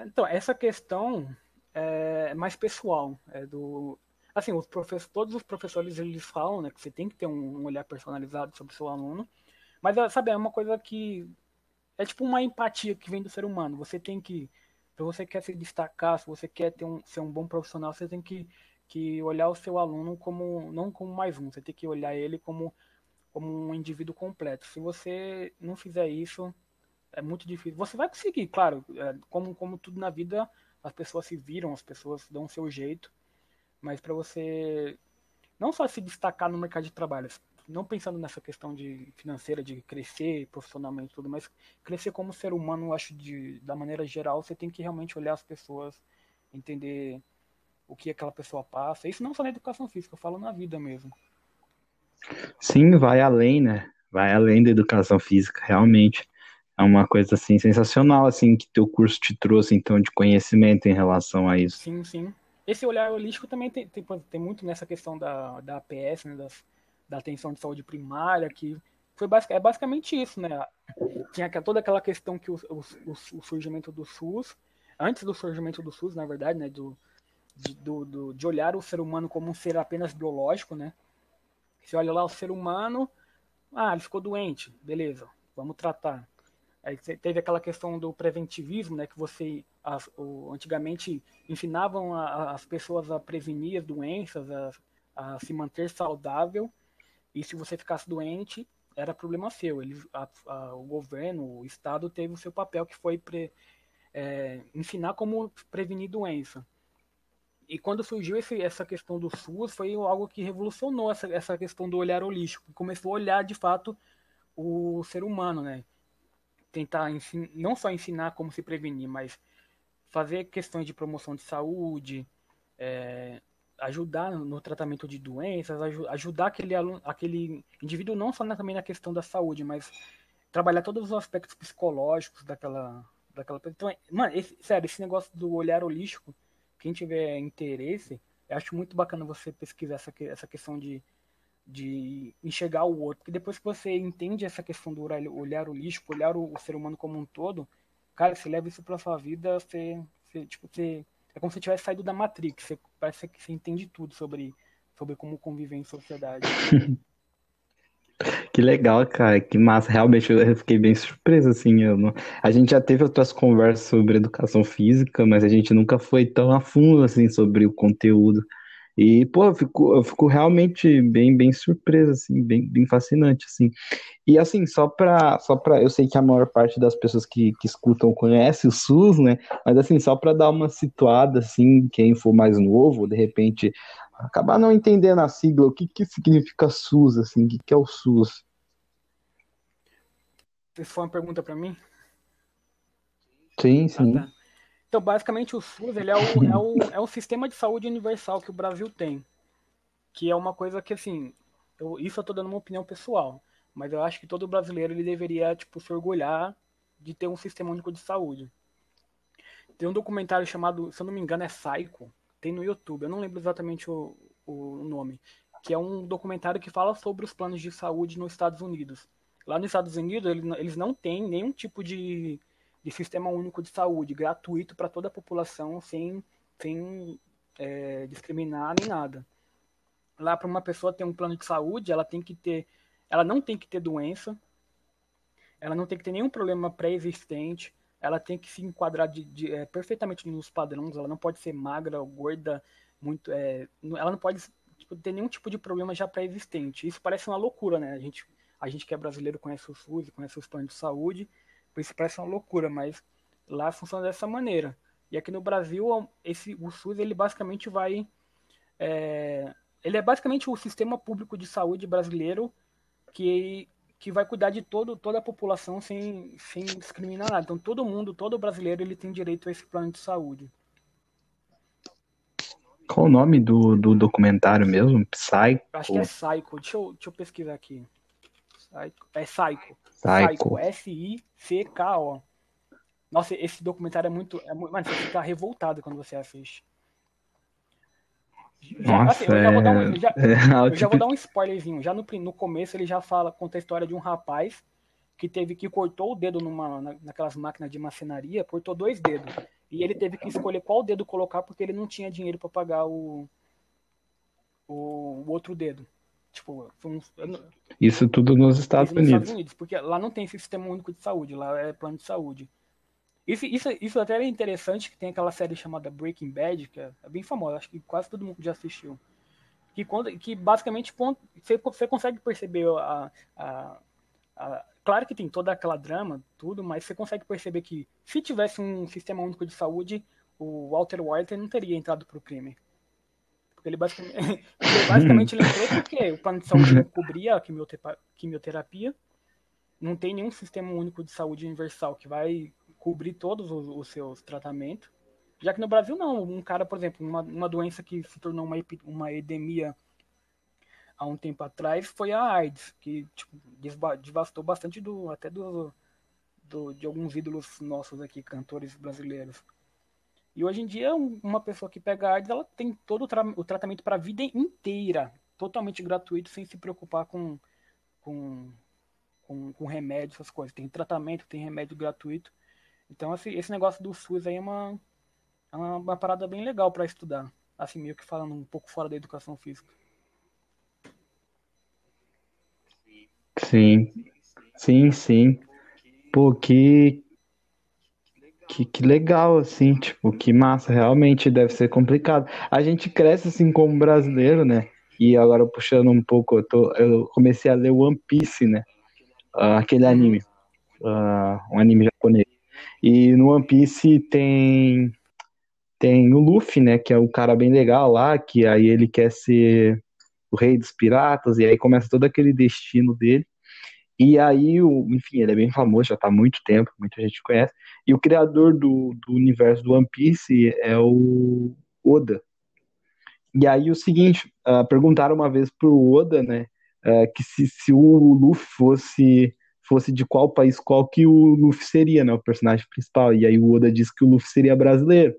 Então, essa questão é mais pessoal, é do... Assim, os professores, todos os professores, eles falam, né, que você tem que ter um olhar personalizado sobre o seu aluno, mas, sabe, é uma coisa que é tipo uma empatia que vem do ser humano. Você tem que, se você quer se destacar, se você quer ter um, ser um bom profissional, você tem que, que olhar o seu aluno como, não como mais um, você tem que olhar ele como como um indivíduo completo. Se você não fizer isso, é muito difícil. Você vai conseguir, claro, é, como, como tudo na vida, as pessoas se viram, as pessoas dão o seu jeito, mas para você não só se destacar no mercado de trabalho, não pensando nessa questão de financeira, de crescer profissionalmente tudo, mas crescer como ser humano, eu acho, de, da maneira geral, você tem que realmente olhar as pessoas, entender o que aquela pessoa passa. Isso não só na educação física, eu falo na vida mesmo. Sim, vai além, né? Vai além da educação física, realmente. É uma coisa assim sensacional assim que teu curso te trouxe então de conhecimento em relação a isso. Sim, sim. Esse olhar holístico também tem, tem, tem muito nessa questão da, da APS, né, das, da atenção de saúde primária, que foi basic, é basicamente isso, né? Tinha toda aquela questão que o, o, o, surgimento do SUS, antes do surgimento do SUS, na verdade, né, do, de, do, do, de olhar o ser humano como um ser apenas biológico, né? Você olha lá o ser humano, ah, ele ficou doente, beleza, vamos tratar. Teve aquela questão do preventivismo, né, que você as, o, antigamente ensinavam a, as pessoas a prevenir as doenças, a, a, se manter saudável, e se você ficasse doente, era problema seu. Eles, o governo, o Estado teve o seu papel que foi pre, é, ensinar como prevenir doença. E quando surgiu esse, essa questão do SUS, foi algo que revolucionou essa, essa questão do olhar holístico. Começou a olhar, de fato, o ser humano, né? Tentar ensin, não só ensinar como se prevenir, mas fazer questões de promoção de saúde, é, ajudar no tratamento de doenças, ajudar aquele, aluno, aquele indivíduo não só na, também na questão da saúde, mas trabalhar todos os aspectos psicológicos daquela, daquela Então, é, mano, esse, sério, esse negócio do olhar holístico quem tiver interesse, eu acho muito bacana você pesquisar essa, essa questão de, de enxergar o outro. Porque depois que você entende essa questão do olhar holístico, olhar o, o ser humano como um todo, cara, você leva isso pra sua vida, você, você tipo, você, é como se você tivesse saído da Matrix. Você, parece que você entende tudo sobre, sobre como conviver em sociedade. <laughs> Que legal, cara, que massa. Realmente eu fiquei bem surpreso, assim. Eu não... A gente já teve outras conversas sobre educação física, mas a gente nunca foi tão a fundo, assim, sobre o conteúdo. E, pô, eu fico, eu fico realmente bem, bem surpreso, assim, bem, bem fascinante, assim. E, assim, só pra, só pra... Eu sei que a maior parte das pessoas que, que escutam conhece o SUS, né? Mas, assim, só pra dar uma situada, assim, quem for mais novo, de repente acabar não entendendo a sigla, o que, que significa SUS, assim, o que, que é o SUS? Isso foi uma pergunta para mim? Sim, sim. Ah, tá. Então, basicamente, o SUS ele é, o, é, o, é o sistema de saúde universal que o Brasil tem. Que é uma coisa que, assim, eu, isso eu estou dando uma opinião pessoal. Mas eu acho que todo brasileiro ele deveria, tipo, se orgulhar de ter um sistema único de saúde. Tem um documentário chamado, se eu não me engano, é Psycho. Tem no YouTube, eu não lembro exatamente o, o nome. Que é um documentário que fala sobre os planos de saúde nos Estados Unidos. Lá nos Estados Unidos, eles não têm nenhum tipo de de sistema único de saúde, gratuito para toda a população, sem, sem é, discriminar nem nada. Lá, para uma pessoa ter um plano de saúde, ela tem que ter, ela não tem que ter doença, ela não tem que ter nenhum problema pré-existente, ela tem que se enquadrar de, de, é, perfeitamente nos padrões, ela não pode ser magra ou gorda, muito, é, ela não pode tipo, ter nenhum tipo de problema já pré-existente. Isso parece uma loucura, né? A gente, a gente que é brasileiro conhece o SUS, conhece os planos de saúde, isso parece uma loucura, mas lá funciona dessa maneira. E aqui no Brasil, esse, o SUS ele basicamente vai. É, ele é basicamente o sistema público de saúde brasileiro que, que vai cuidar de todo, toda a população sem, sem discriminar nada. Então todo mundo, todo brasileiro, ele tem direito a esse plano de saúde. Qual o nome do, do documentário mesmo? Psycho? Acho que é Psycho. Deixa eu, deixa eu pesquisar aqui. É Psycho. Psycho. S-I-C-K-O. Nossa, esse documentário é muito. É muito mano, você fica revoltado quando você assiste. Nossa, assim, eu, já vou dar um, já, é... eu já vou dar um spoilerzinho. Já no, no começo ele já fala, conta a história de um rapaz que teve que cortou o dedo numa, na, naquelas máquinas de macenaria, cortou dois dedos. E ele teve que escolher qual dedo colocar porque ele não tinha dinheiro para pagar o, o, o outro dedo. Tipo, um, isso tudo nos Estados Unidos. Estados Unidos. Porque lá não tem sistema único de saúde, lá é plano de saúde. Isso, isso, isso até é interessante, que tem aquela série chamada Breaking Bad, que é, é bem famosa, acho que quase todo mundo já assistiu. Que, que basicamente você, você consegue perceber a, a, a, Claro que tem toda aquela drama, tudo, mas você consegue perceber que se tivesse um sistema único de saúde, o Walter White não teria entrado para o crime. Porque ele basicamente, <laughs> ele basicamente ele entrou porque o plano de saúde não cobria a quimioterapia. Não tem nenhum sistema único de saúde universal que vai cobrir todos os, os seus tratamentos. Já que no Brasil não. Um cara, por exemplo, uma, uma doença que se tornou uma, uma epidemia há um tempo atrás foi a AIDS, que tipo, devastou bastante do até do, do, de alguns ídolos nossos aqui, cantores brasileiros. E hoje em dia, uma pessoa que pega AIDS, ela tem todo o, tra o tratamento para a vida inteira, totalmente gratuito, sem se preocupar com, com, com, com remédio, essas coisas. Tem tratamento, tem remédio gratuito. Então, esse, esse negócio do SUS aí é uma, é uma, parada bem legal para estudar. Assim, meio que falando um pouco fora da educação física. Sim, sim, sim. Pô, que, que, legal, assim, tipo, que massa, realmente deve ser complicado. A gente cresce assim como brasileiro, né? E agora puxando um pouco, eu, tô, eu comecei a ler One Piece, né? Uh, aquele uhum. anime, uh, um anime japonês. E no One Piece tem tem o Luffy, né? Que é o cara bem legal lá, que aí ele quer ser o rei dos piratas, e aí começa todo aquele destino dele. E aí, o, enfim, ele é bem famoso, já está há muito tempo, muita gente conhece. E o criador do, do universo do One Piece é o Oda. E aí o seguinte, uh, perguntaram uma vez pro Oda, né, uh, que se, se o Luffy fosse fosse de qual país, qual que o Luffy seria, né, o personagem principal. E aí o Oda disse que o Luffy seria brasileiro.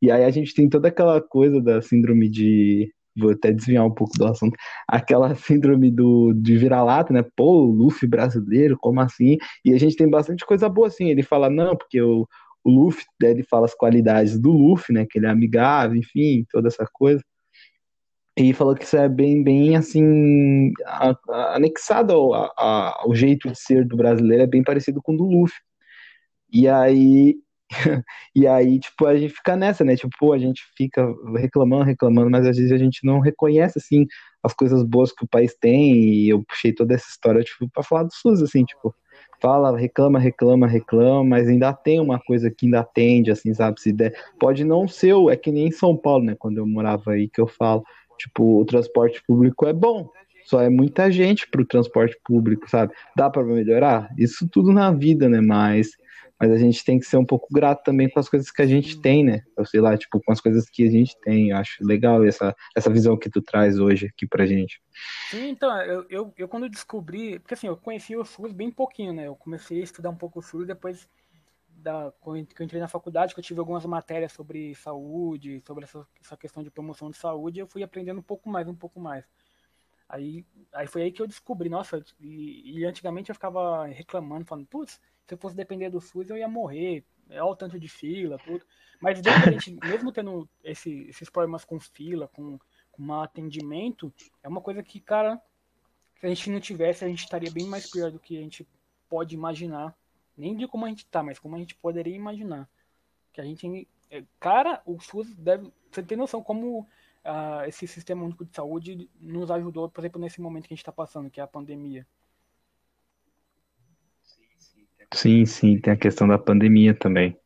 E aí a gente tem toda aquela coisa da síndrome de vou até desviar um pouco do assunto, aquela síndrome do, de vira-lata, né? Pô, Luffy brasileiro, como assim? E a gente tem bastante coisa boa assim. Ele fala, não, porque o, o Luffy, né, ele fala as qualidades do Luffy, né? Que ele é amigável, enfim, toda essa coisa. E falou que isso é bem, bem assim, a, a, anexado ao, a, ao jeito de ser do brasileiro, é bem parecido com o do Luffy. E aí <laughs> e aí, tipo, a gente fica nessa, né? Tipo, a gente fica reclamando, reclamando, mas às vezes a gente não reconhece, assim, as coisas boas que o país tem. E eu puxei toda essa história, tipo, pra falar do SUS, assim, tipo, fala, reclama, reclama, reclama, mas ainda tem uma coisa que ainda atende, assim, sabe? Se der, pode não ser, é que nem em São Paulo, né? Quando eu morava aí, que eu falo, tipo, o transporte público é bom, só é muita gente pro transporte público, sabe? Dá para melhorar? Isso tudo na vida, né? Mas mas a gente tem que ser um pouco grato também com as coisas que a gente tem, né? Eu sei lá, tipo, com as coisas que a gente tem. Eu acho legal essa, essa visão que tu traz hoje aqui pra gente. Sim, então, eu, eu, eu quando descobri, porque assim, eu conheci o SUS bem pouquinho, né? Eu comecei a estudar um pouco o SUS depois da, quando eu entrei na faculdade, que eu tive algumas matérias sobre saúde, sobre essa, essa questão de promoção de saúde, eu fui aprendendo um pouco mais, um pouco mais. Aí, aí foi aí que eu descobri, nossa, e, e antigamente eu ficava reclamando, falando, putz, se eu fosse depender do SUS, eu ia morrer. É o tanto de fila, tudo. Mas gente, <laughs> mesmo tendo esse, esses problemas com fila, com, com atendimento, é uma coisa que, cara, se a gente não tivesse, a gente estaria bem mais pior do que a gente pode imaginar. Nem de como a gente tá, mas como a gente poderia imaginar. Que a gente. É, cara, o SUS deve. Você tem noção como uh, esse sistema único de saúde nos ajudou, por exemplo, nesse momento que a gente está passando, que é a pandemia. Sim, sim, tem a questão da pandemia também.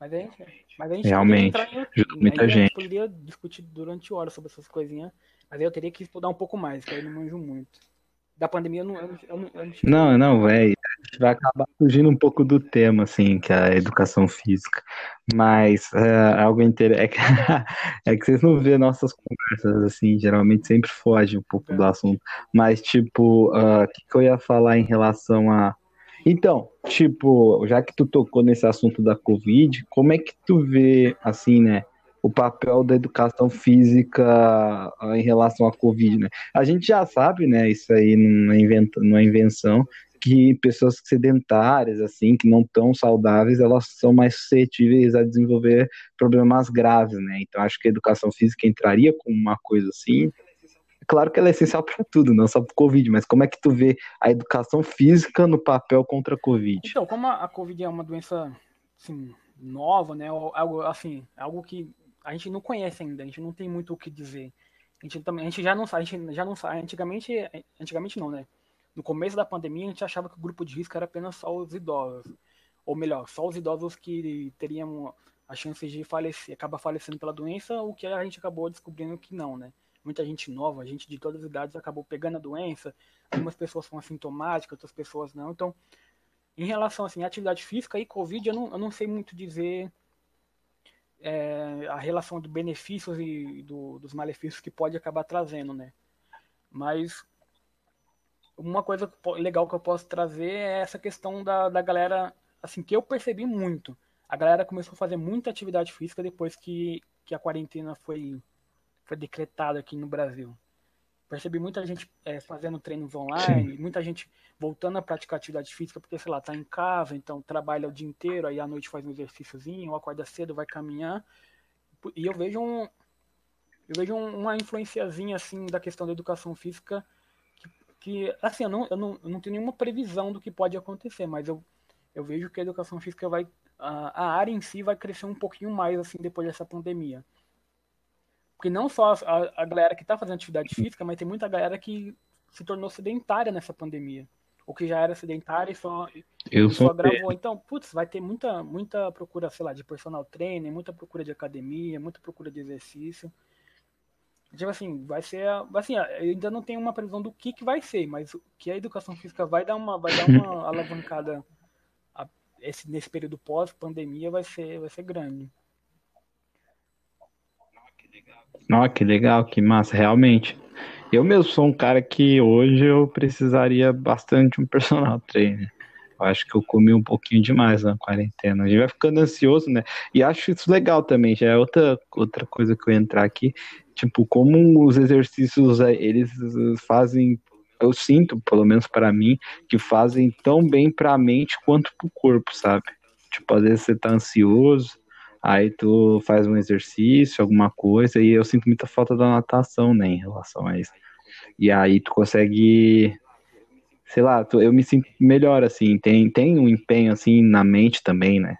Mas a gente, mas a gente Realmente, ajuda muita gente. A gente poderia discutir durante horas sobre essas coisinhas, mas aí eu teria que estudar um pouco mais, que eu não manjo muito. Da pandemia eu não. Eu, eu, eu não, não, velho. A gente vai acabar fugindo um pouco do tema, assim, que é a educação física. Mas é, algo interessante. É, <laughs> é que vocês não vê nossas conversas, assim, geralmente sempre foge um pouco é. do assunto. Mas, tipo, ah, o uh, que, que eu ia falar em relação a então, tipo, já que tu tocou nesse assunto da Covid, como é que tu vê, assim, né, o papel da educação física ah, em relação à Covid, né? A gente já sabe, né, isso aí é, não é invenção, que pessoas sedentárias, assim, que não tão saudáveis, elas são mais suscetíveis a desenvolver problemas graves, né? Então, acho que a educação física entraria como uma coisa assim, claro que ela é essencial para tudo, não só para o Covid, mas como é que tu vê a educação física no papel contra a Covid? Então, como a Covid é uma doença assim, nova, né, algo assim, algo que a gente não conhece ainda, a gente não tem muito o que dizer. A gente também, a gente já não sabe, a gente já não sabe, antigamente, antigamente não, né? No começo da pandemia a gente achava que o grupo de risco era apenas só os idosos, ou melhor, só os idosos que teriam a chance de falecer, acabar falecendo pela doença, o que a gente acabou descobrindo que não, né? Muita gente nova, gente de todas as idades acabou pegando a doença. Algumas pessoas são assintomáticas, outras pessoas não. Então, em relação assim, à atividade física e Covid, eu não, eu não sei muito dizer é, a relação dos benefícios e do, dos malefícios que pode acabar trazendo, né? Mas uma coisa legal que eu posso trazer é essa questão da, da galera, assim, que eu percebi muito. A galera começou a fazer muita atividade física depois que, que a quarentena foi foi decretado aqui no Brasil. Percebi muita gente é, fazendo treinos online, Sim. muita gente voltando a praticar atividade física, porque, sei lá, tá em casa, então trabalha o dia inteiro, aí à noite faz um exercíciozinho, ou acorda cedo, vai caminhar. E eu vejo um, eu vejo uma influenciazinha, assim, da questão da educação física, que, que assim, eu não, eu, não, eu não tenho nenhuma previsão do que pode acontecer, mas eu, eu vejo que a educação física vai, a, a área em si vai crescer um pouquinho mais, assim, depois dessa pandemia. Porque não só a, a galera que está fazendo atividade física, mas tem muita galera que se tornou sedentária nessa pandemia. Ou que já era sedentária e só, Eu só gravou. Então, putz, vai ter muita, muita procura, sei lá, de personal trainer, muita procura de academia, muita procura de exercício. Tipo assim, vai ser. Assim, eu ainda não tenho uma previsão do que, que vai ser, mas que a educação física vai dar uma, vai dar uma <laughs> alavancada a, esse, nesse período pós-pandemia vai ser, vai ser grande. Ó, que legal, que massa, realmente. Eu mesmo sou um cara que hoje eu precisaria bastante um personal <laughs> trainer. Eu acho que eu comi um pouquinho demais na quarentena. A gente vai ficando ansioso, né? E acho isso legal também. Já é outra, outra coisa que eu entrar aqui. Tipo, como os exercícios, é, eles fazem eu sinto, pelo menos para mim, que fazem tão bem para a mente quanto para o corpo, sabe? Tipo, às vezes você tá ansioso, Aí tu faz um exercício, alguma coisa, e eu sinto muita falta da natação, né, em relação a isso. E aí tu consegue, sei lá, tu, eu me sinto melhor, assim, tem, tem um empenho, assim, na mente também, né?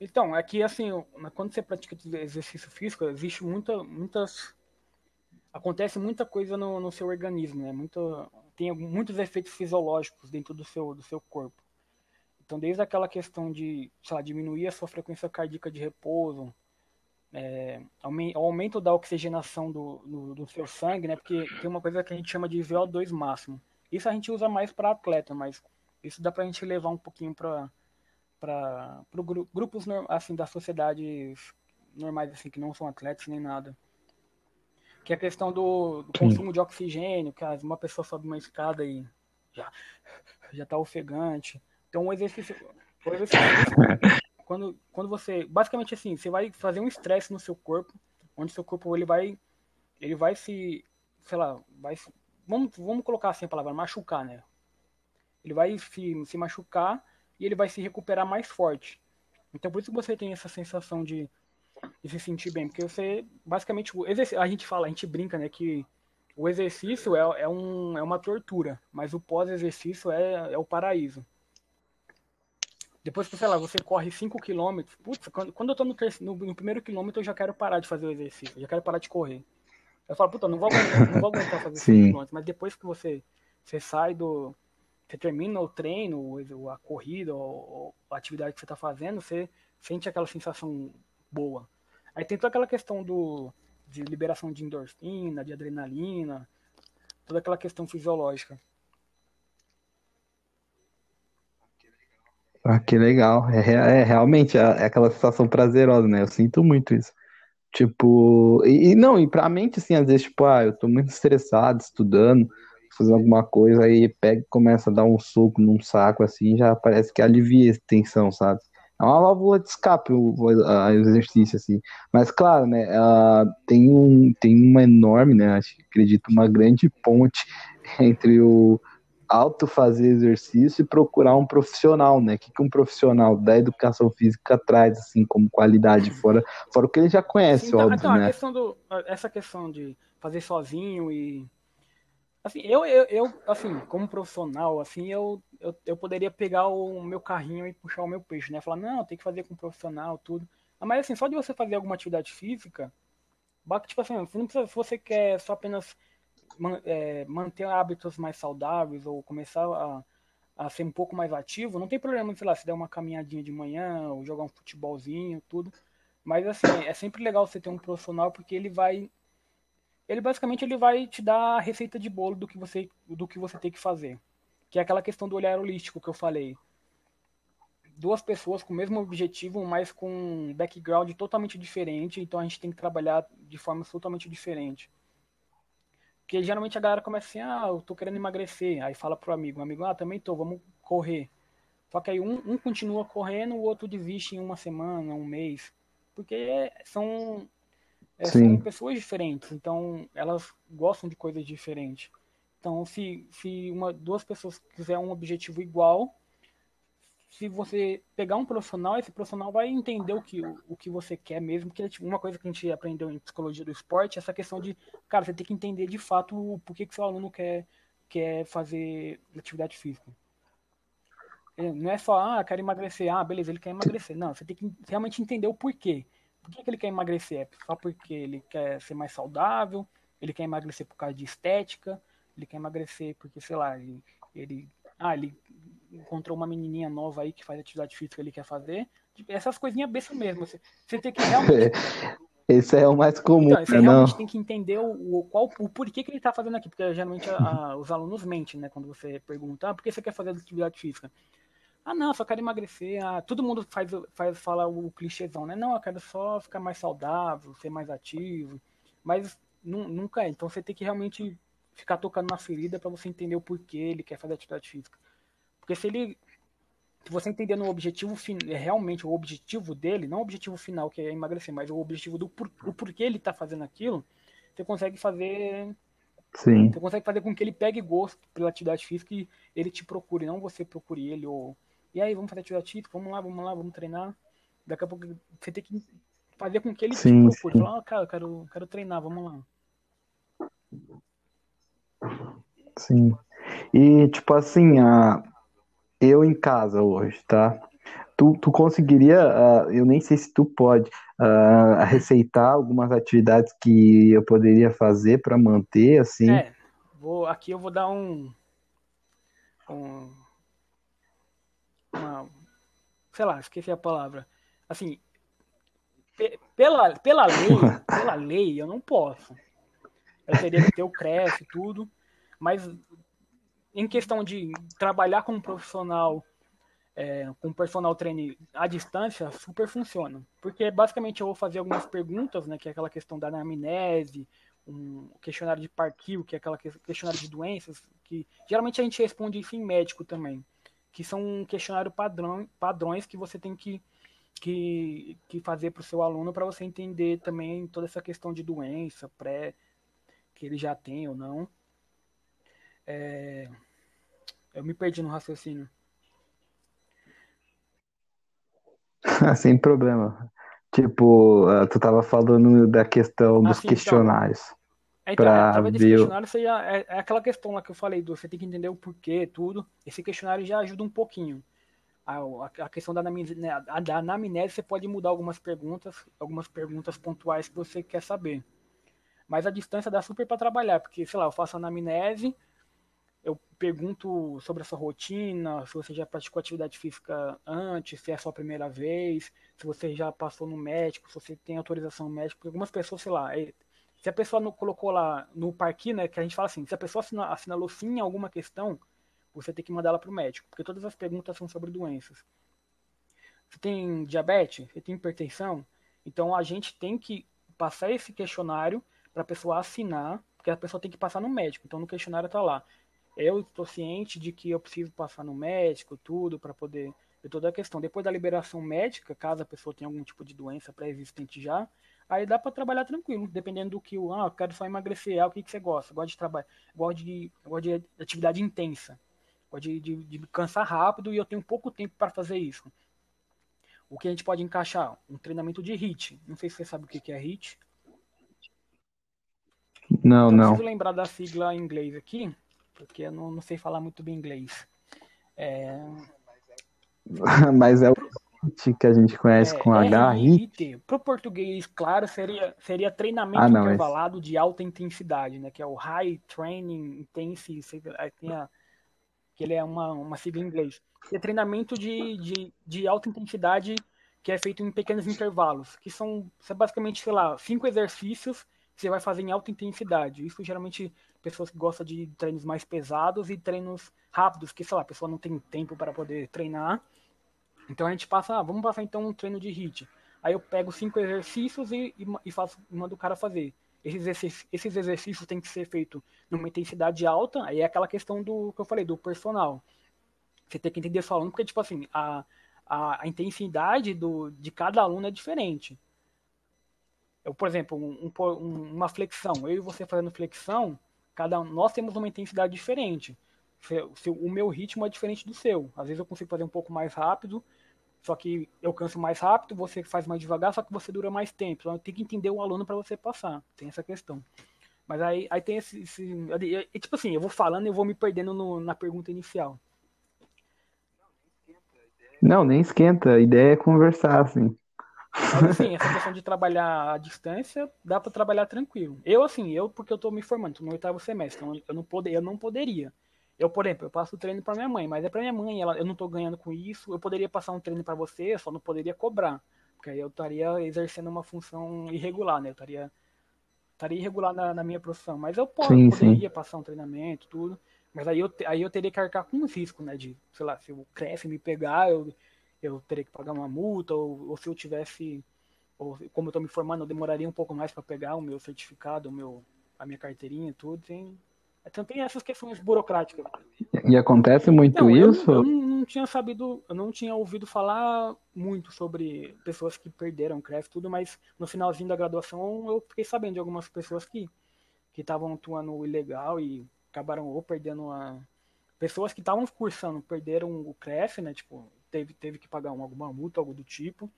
Então, é que, assim, quando você pratica exercício físico, existe muita, muitas... Acontece muita coisa no, no seu organismo, né? Muito, tem muitos efeitos fisiológicos dentro do seu, do seu corpo. Então, desde aquela questão de, sei lá, diminuir a sua frequência cardíaca de repouso, é, o aumento da oxigenação do, do, do, seu sangue, né? Porque tem uma coisa que a gente chama de VO2 máximo. Isso a gente usa mais para atleta, mas isso dá para a gente levar um pouquinho para para grupos assim das sociedades normais assim que não são atletas nem nada que é a questão do, do consumo de oxigênio que uma pessoa sobe uma escada e já <laughs> já está ofegante então o exercício, exercício <laughs> quando quando você basicamente assim você vai fazer um estresse no seu corpo onde seu corpo ele vai ele vai se sei lá vai vamos vamos colocar assim a palavra machucar né ele vai se, se machucar e ele vai se recuperar mais forte. Então por isso que você tem essa sensação de, de se sentir bem, porque você basicamente a gente fala, a gente brinca, né, que o exercício é, é, um, é uma tortura, mas o pós-exercício é, é o paraíso. Depois que, sei lá, você corre 5 km, putz, quando, quando eu tô no, no, no, primeiro quilômetro eu já quero parar de fazer o exercício, eu já quero parar de correr. Eu falo, puta, não vou aguentar, não vou aguentar fazer 5 km, mas depois que você, você sai do, você termina o treino, a corrida, ou a atividade que você está fazendo, você sente aquela sensação boa. Aí tem toda aquela questão do, de liberação de endorfina, de adrenalina, toda aquela questão fisiológica. Ah, que legal. É, é realmente é, é, aquela sensação prazerosa, né? Eu sinto muito isso. Tipo, e, e não, e pra mente, assim, às vezes, tipo, ah, eu tô muito estressado, estudando, fazendo alguma coisa, aí pega e começa a dar um soco num saco assim, já parece que alivia a tensão, sabe? É uma válvula de escape o, exercício, assim. Mas, claro, né, tem, um, tem uma enorme, né, acho, acredito, uma grande ponte <laughs> entre o auto fazer exercício e procurar um profissional, né? O que, que um profissional da educação física traz, assim, como qualidade, fora, fora o que ele já conhece, então, óbvio, então, né? Questão do, essa questão de fazer sozinho e Assim, eu, eu, eu, assim, como profissional, assim, eu, eu, eu poderia pegar o meu carrinho e puxar o meu peixe, né? Falar, não, tem que fazer com profissional, tudo. Mas assim, só de você fazer alguma atividade física, tipo assim, não precisa, se você quer só apenas é, manter hábitos mais saudáveis ou começar a, a ser um pouco mais ativo, não tem problema, sei lá, se der uma caminhadinha de manhã ou jogar um futebolzinho, tudo. Mas assim, é sempre legal você ter um profissional porque ele vai ele basicamente ele vai te dar a receita de bolo do que você do que você tem que fazer, que é aquela questão do olhar holístico que eu falei. Duas pessoas com o mesmo objetivo, mas com um background totalmente diferente, então a gente tem que trabalhar de forma totalmente diferente. Porque geralmente a galera começa assim, ah, eu tô querendo emagrecer, aí fala pro amigo, o amigo, ah, também tô, vamos correr. Só que aí um, um continua correndo, o outro desiste em uma semana, um mês. Porque são é, são pessoas diferentes, então elas gostam de coisas diferentes. Então, se, se uma, duas pessoas quiserem um objetivo igual, se você pegar um profissional, esse profissional vai entender o que, o, o que você quer mesmo, que é tipo, uma coisa que a gente aprendeu em psicologia do esporte, é essa questão de, cara, você tem que entender de fato por que, que seu aluno quer, quer fazer atividade física. Não é só, ah, quero emagrecer, ah, beleza, ele quer emagrecer. Não, você tem que realmente entender o porquê. Por que, que ele quer emagrecer? É só porque ele quer ser mais saudável, ele quer emagrecer por causa de estética, ele quer emagrecer porque, sei lá, ele, ele, ah, ele encontrou uma menininha nova aí que faz atividade física ele quer fazer. Tipo, essas coisinhas bestas mesmo. Você, você tem que realmente. <laughs> Esse é o mais comum. Então, você né, realmente não. tem que entender o, o, qual, o porquê que ele está fazendo aqui. Porque geralmente a, a, <laughs> os alunos mentem, né? Quando você pergunta, ah, por que você quer fazer atividade física? Ah, não, só quero emagrecer. Ah, todo mundo faz, faz fala o clichêzão, né? Não, eu quero só ficar mais saudável, ser mais ativo. Mas nunca é. Então você tem que realmente ficar tocando na ferida para você entender o porquê ele quer fazer atividade física. Porque se ele. Se você entender no objetivo realmente o objetivo dele, não o objetivo final, que é emagrecer, mas o objetivo do por, o porquê ele está fazendo aquilo, você consegue fazer. Sim. Você consegue fazer com que ele pegue gosto pela atividade física e ele te procure, não você procure ele ou e aí, vamos fazer atividade física, vamos lá, vamos lá, vamos treinar. Daqui a pouco você tem que fazer com que ele sim, te procure. Falar, oh, cara, eu quero, quero treinar, vamos lá. Sim. E, tipo assim, a... eu em casa hoje, tá? Tu, tu conseguiria, uh, eu nem sei se tu pode, uh, receitar algumas atividades que eu poderia fazer para manter, assim? É, vou, aqui eu vou dar um, um uma, sei lá, esqueci a palavra. Assim, pela, pela lei, <laughs> pela lei, eu não posso. Eu teria que ter o CREF e tudo, mas em questão de trabalhar como profissional, é, com personal training à distância, super funciona. Porque basicamente eu vou fazer algumas perguntas, né, que é aquela questão da anamnese, um questionário de Parkhill, que é aquela questionário de doenças, que geralmente a gente responde isso em médico também, que são um questionário padrão, padrões que você tem que, que, que fazer para o seu aluno para você entender também toda essa questão de doença, pré, que ele já tem ou não. É... Eu me perdi no raciocínio. <laughs> Sem problema. Tipo, ah, tu tava falando da questão dos então. questionários. Então, pra através desse ver... questionário você já, é, é, aquela questão lá que eu falei, do, você tem que entender o porquê, tudo. Esse questionário já ajuda um pouquinho. A, a questão da anamnese, né, da anamnese, você pode mudar algumas perguntas, algumas perguntas pontuais que você quer saber. Mas a distância dá super para trabalhar, porque, sei lá, eu faço anamnese, eu pergunto sobre a sua rotina, se você já praticou atividade física antes, se é a sua primeira vez, se você já passou no médico, se você tem autorização médica, porque algumas pessoas, sei lá, é, se a pessoa não colocou lá no parquinho, né, que a gente fala assim, se a pessoa assina, assinalou sim em alguma questão, você tem que mandar ela para o médico, porque todas as perguntas são sobre doenças. Você tem diabetes? Você tem hipertensão? Então a gente tem que passar esse questionário para a pessoa assinar, porque a pessoa tem que passar no médico. Então no questionário está lá eu estou ciente de que eu preciso passar no médico, tudo, para poder ver toda a questão. Depois da liberação médica, caso a pessoa tenha algum tipo de doença pré-existente já, aí dá para trabalhar tranquilo, dependendo do que o, ah, eu quero só emagrecer, ah, o que, que você gosta? Gosta de trabalho, gosta de, gosta de atividade intensa, gosta de, de, de cansar rápido e eu tenho pouco tempo para fazer isso. O que a gente pode encaixar? Um treinamento de HIT. Não sei se você sabe o que é HIT. Não, então, não. Preciso lembrar da sigla em inglês aqui porque eu não, não sei falar muito bem inglês. É... <laughs> Mas é o que a gente conhece é, com H. RIT. Para o português, claro, seria, seria treinamento ah, não, intervalado de alta intensidade, né? Que é o High Training tem a, que ele é uma, uma sigla em inglês. é treinamento de, de, de alta intensidade que é feito em pequenos intervalos, que são, são basicamente, sei lá, cinco exercícios que você vai fazer em alta intensidade. Isso geralmente pessoas que gostam de treinos mais pesados e treinos rápidos, que sei lá, a pessoa não tem tempo para poder treinar. Então a gente passa, ah, vamos passar então um treino de HIIT. Aí eu pego cinco exercícios e, e, e faço, mando o cara fazer. Esses exercícios, esses exercícios têm que ser feitos numa intensidade alta, aí é aquela questão do que eu falei, do personal. Você tem que entender falando, porque, tipo assim, a, a, a intensidade do, de cada aluno é diferente. Eu, por exemplo, um, um, uma flexão, eu e você fazendo flexão, cada nós temos uma intensidade diferente. O meu ritmo é diferente do seu. Às vezes eu consigo fazer um pouco mais rápido, só que eu canso mais rápido, você faz mais devagar, só que você dura mais tempo. Então tem que entender o aluno para você passar. Tem essa questão. Mas aí, aí tem esse, esse é, tipo assim, eu vou falando e eu vou me perdendo no, na pergunta inicial. Não, nem esquenta. A ideia é conversar, assim. Mas assim, essa questão de trabalhar à distância, dá para trabalhar tranquilo. Eu, assim, eu, porque eu tô me formando, tô no oitavo semestre, então eu não, eu não poderia. Eu, por exemplo, eu passo o treino para minha mãe, mas é para minha mãe, ela, eu não tô ganhando com isso. Eu poderia passar um treino para você, só não poderia cobrar. Porque aí eu estaria exercendo uma função irregular, né? Eu estaria, estaria irregular na, na minha profissão. Mas eu posso, sim, poderia sim. passar um treinamento, tudo. Mas aí eu, aí eu teria que arcar com os riscos, né? De, sei lá, se o CREF me pegar, eu eu teria que pagar uma multa, ou, ou se eu tivesse, ou como eu estou me formando, eu demoraria um pouco mais para pegar o meu certificado, o meu, a minha carteirinha, tudo. Tem, então tem essas questões burocráticas. E acontece muito não, isso? Eu, eu não, tinha sabido, eu não tinha ouvido falar muito sobre pessoas que perderam CREF tudo, mas no finalzinho da graduação eu fiquei sabendo de algumas pessoas que que estavam atuando ilegal e acabaram ou perdendo a pessoas que estavam cursando perderam o CREF, né, tipo, teve, teve que pagar alguma multa, algo do tipo.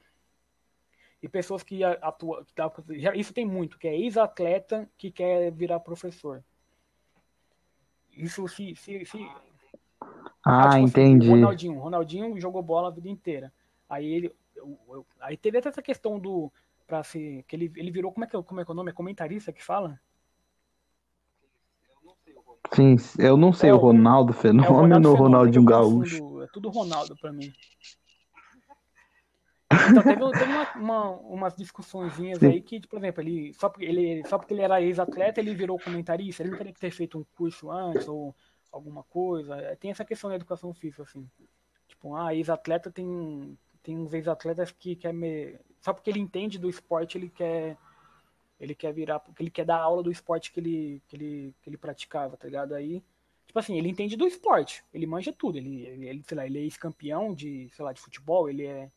E pessoas que atuam. Isso tem muito, que é ex-atleta que quer virar professor. Isso se. se, se ah, tipo entendi. Assim, o Ronaldinho. Ronaldinho jogou bola a vida inteira. Aí ele. Aí teve até essa questão do. Pra ser, que ele, ele virou. Como é, que, como é que é o nome? É comentarista que fala? Sim, eu não sei é, o Ronaldo Fenômeno é o Ronaldo ou Ronaldinho Gaúcho. Tudo Ronaldo pra mim. Então teve, teve uma, uma, umas discussõezinhas aí que, por exemplo, ele só, porque ele só porque ele era ex-atleta, ele virou comentarista, ele não teria que ter feito um curso antes ou alguma coisa. É, tem essa questão da educação física, assim. Tipo, ah, ex-atleta tem, tem uns ex-atletas que quer me... Só porque ele entende do esporte, ele quer ele quer virar, porque ele quer dar aula do esporte que ele, que ele, que ele praticava, tá ligado? Aí, tipo assim, ele entende do esporte, ele manja tudo, ele, ele sei lá, ele é ex-campeão de, sei lá, de futebol, ele é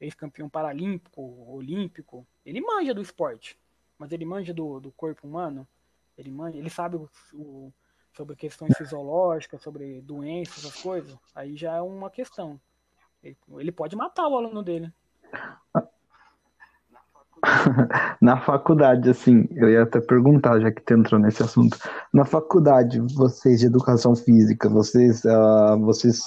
ex-campeão paralímpico, olímpico, ele manja do esporte, mas ele manja do, do corpo humano, ele manja, ele sabe o, o, sobre questões fisiológicas, sobre doenças, essas coisas, aí já é uma questão. Ele, ele pode matar o aluno dele. <laughs> na faculdade, assim, eu ia até perguntar, já que tu entrou nesse assunto. Na faculdade, vocês de educação física, vocês, uh, vocês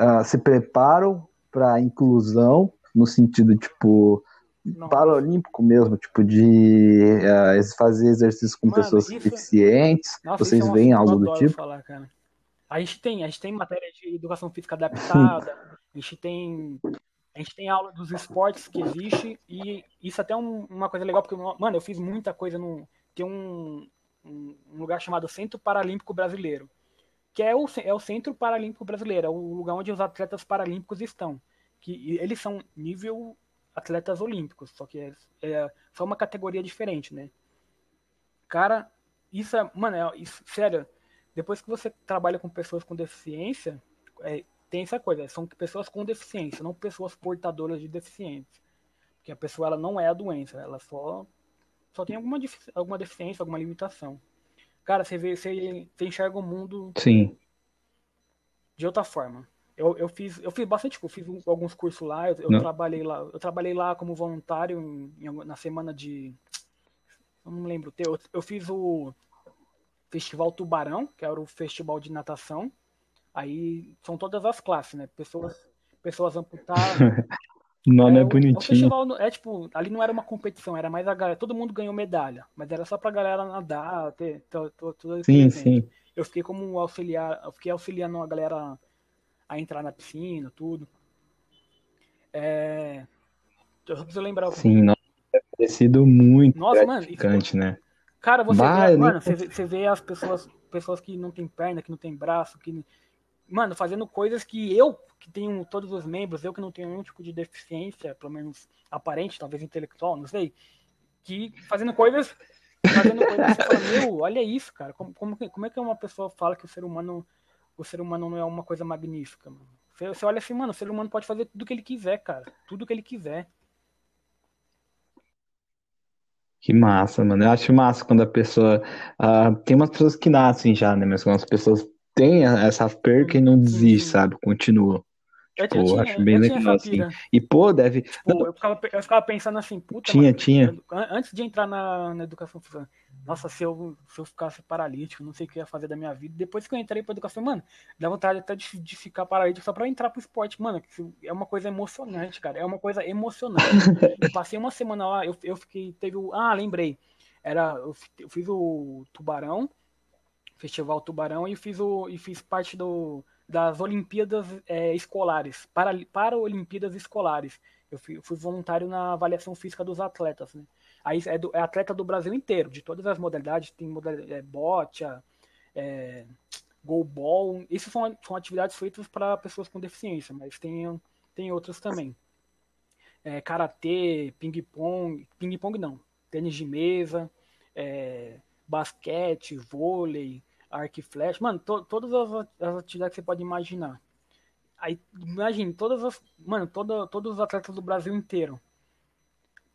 uh, se preparam para inclusão no sentido, tipo, Não. paralímpico mesmo, tipo, de uh, fazer exercícios com Mano, pessoas isso... deficientes? Nossa, vocês é veem algo do tipo? Falar, a gente tem, a gente tem matéria de educação física <laughs> adaptada, a gente tem a gente tem aula dos esportes que existe e isso até é um, uma coisa legal, porque, mano, eu fiz muita coisa no. Tem um, um, lugar chamado Centro Paralímpico Brasileiro, que é o, é o Centro Paralímpico Brasileiro, é o lugar onde os atletas paralímpicos estão. Que eles são nível atletas olímpicos, só que é, é só uma categoria diferente, né? Cara, isso é, mano, é, isso, sério, depois que você trabalha com pessoas com deficiência, é, tem essa coisa, são pessoas com deficiência, não pessoas portadoras de deficiência. Porque a pessoa ela não é a doença, ela só só tem alguma, alguma deficiência, alguma limitação. Cara, você vê, você, você enxerga o mundo Sim. de outra forma. Eu, eu fiz eu fiz bastante, eu fiz alguns cursos lá, eu, eu trabalhei lá, eu trabalhei lá como voluntário em, em, na semana de eu não lembro, eu, eu fiz o Festival Tubarão, que era o festival de natação Aí são todas as classes, né? Pessoas, pessoas amputadas. <laughs> o nome é, é bonitinho. O, festival é tipo, ali não era uma competição, era mais a galera, todo mundo ganhou medalha, mas era só pra galera nadar, ter, ter, ter tudo Sim, sim. Eu fiquei como auxiliar, eu fiquei auxiliando a galera a entrar na piscina, tudo. É... Eu preciso lembrar. Sim, nossa, é sido muito nossa, mano, isso... né? Cara, você vê, mano, você, você vê as pessoas, pessoas que não tem perna, que não tem braço, que mano, fazendo coisas que eu, que tenho todos os membros, eu que não tenho nenhum tipo de deficiência, pelo menos aparente, talvez intelectual, não sei, que fazendo coisas, fazendo coisas que meu, olha isso, cara, como, como, como é que uma pessoa fala que o ser humano, o ser humano não é uma coisa magnífica, mano? Você, você olha assim, mano, o ser humano pode fazer tudo que ele quiser, cara, tudo que ele quiser. Que massa, mano. Eu acho massa quando a pessoa. Uh, tem umas pessoas que nascem já, né? Mas quando as pessoas tem essa perca e não desiste, sabe? Continua. Eu, tipo, eu tinha, acho bem legal assim. E, pô, deve. Tipo, eu, ficava, eu ficava pensando assim, puta. Tinha, tinha. Antes de entrar na, na educação física, nossa, se eu, se eu ficasse paralítico, não sei o que ia fazer da minha vida. Depois que eu entrei pra educação, mano, dá vontade até de, de ficar paralítico só pra entrar pro esporte, mano. É uma coisa emocionante, cara. É uma coisa emocionante. <laughs> eu passei uma semana lá, eu, eu fiquei. Teve o. Ah, lembrei. Era, eu, eu fiz o Tubarão Festival Tubarão e fiz, o, e fiz parte do, das Olimpíadas é, Escolares, para, para Olimpíadas Escolares. Eu fui, fui, voluntário na avaliação física dos atletas. Né? Aí é, do, é, atleta do Brasil inteiro, de todas as modalidades, tem modalidade, é, bote, é, goalball. Isso são, são atividades feitas para pessoas com deficiência, mas tem, tem outras também. É, karatê, ping-pong, ping-pong não, tênis de mesa, é, basquete, vôlei, arco e flecha, mano, to, todas as, as, atividades que você pode imaginar. Aí, imagine, todas as, mano, toda, todos os atletas do Brasil inteiro.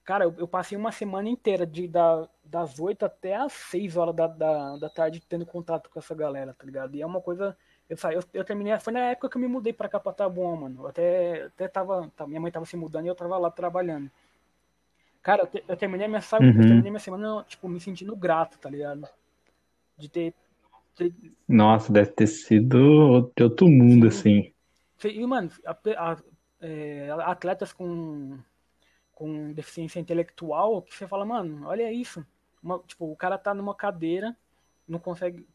Cara, eu, eu passei uma semana inteira, de, da, das 8 até as 6 horas da, da, da tarde, tendo contato com essa galera, tá ligado? E é uma coisa. Eu, eu, eu terminei. Foi na época que eu me mudei pra cá pra Taboão, mano. Eu até, até tava. Tá, minha mãe tava se mudando e eu tava lá trabalhando. Cara, eu, te, eu terminei minha, uhum. eu terminei minha semana, tipo, me sentindo grato, tá ligado? De ter nossa, deve ter sido de outro mundo, Sim. assim. E, mano, a, a, é, atletas com, com deficiência intelectual, que você fala, mano, olha isso. Uma, tipo, o cara tá numa cadeira, não consegue.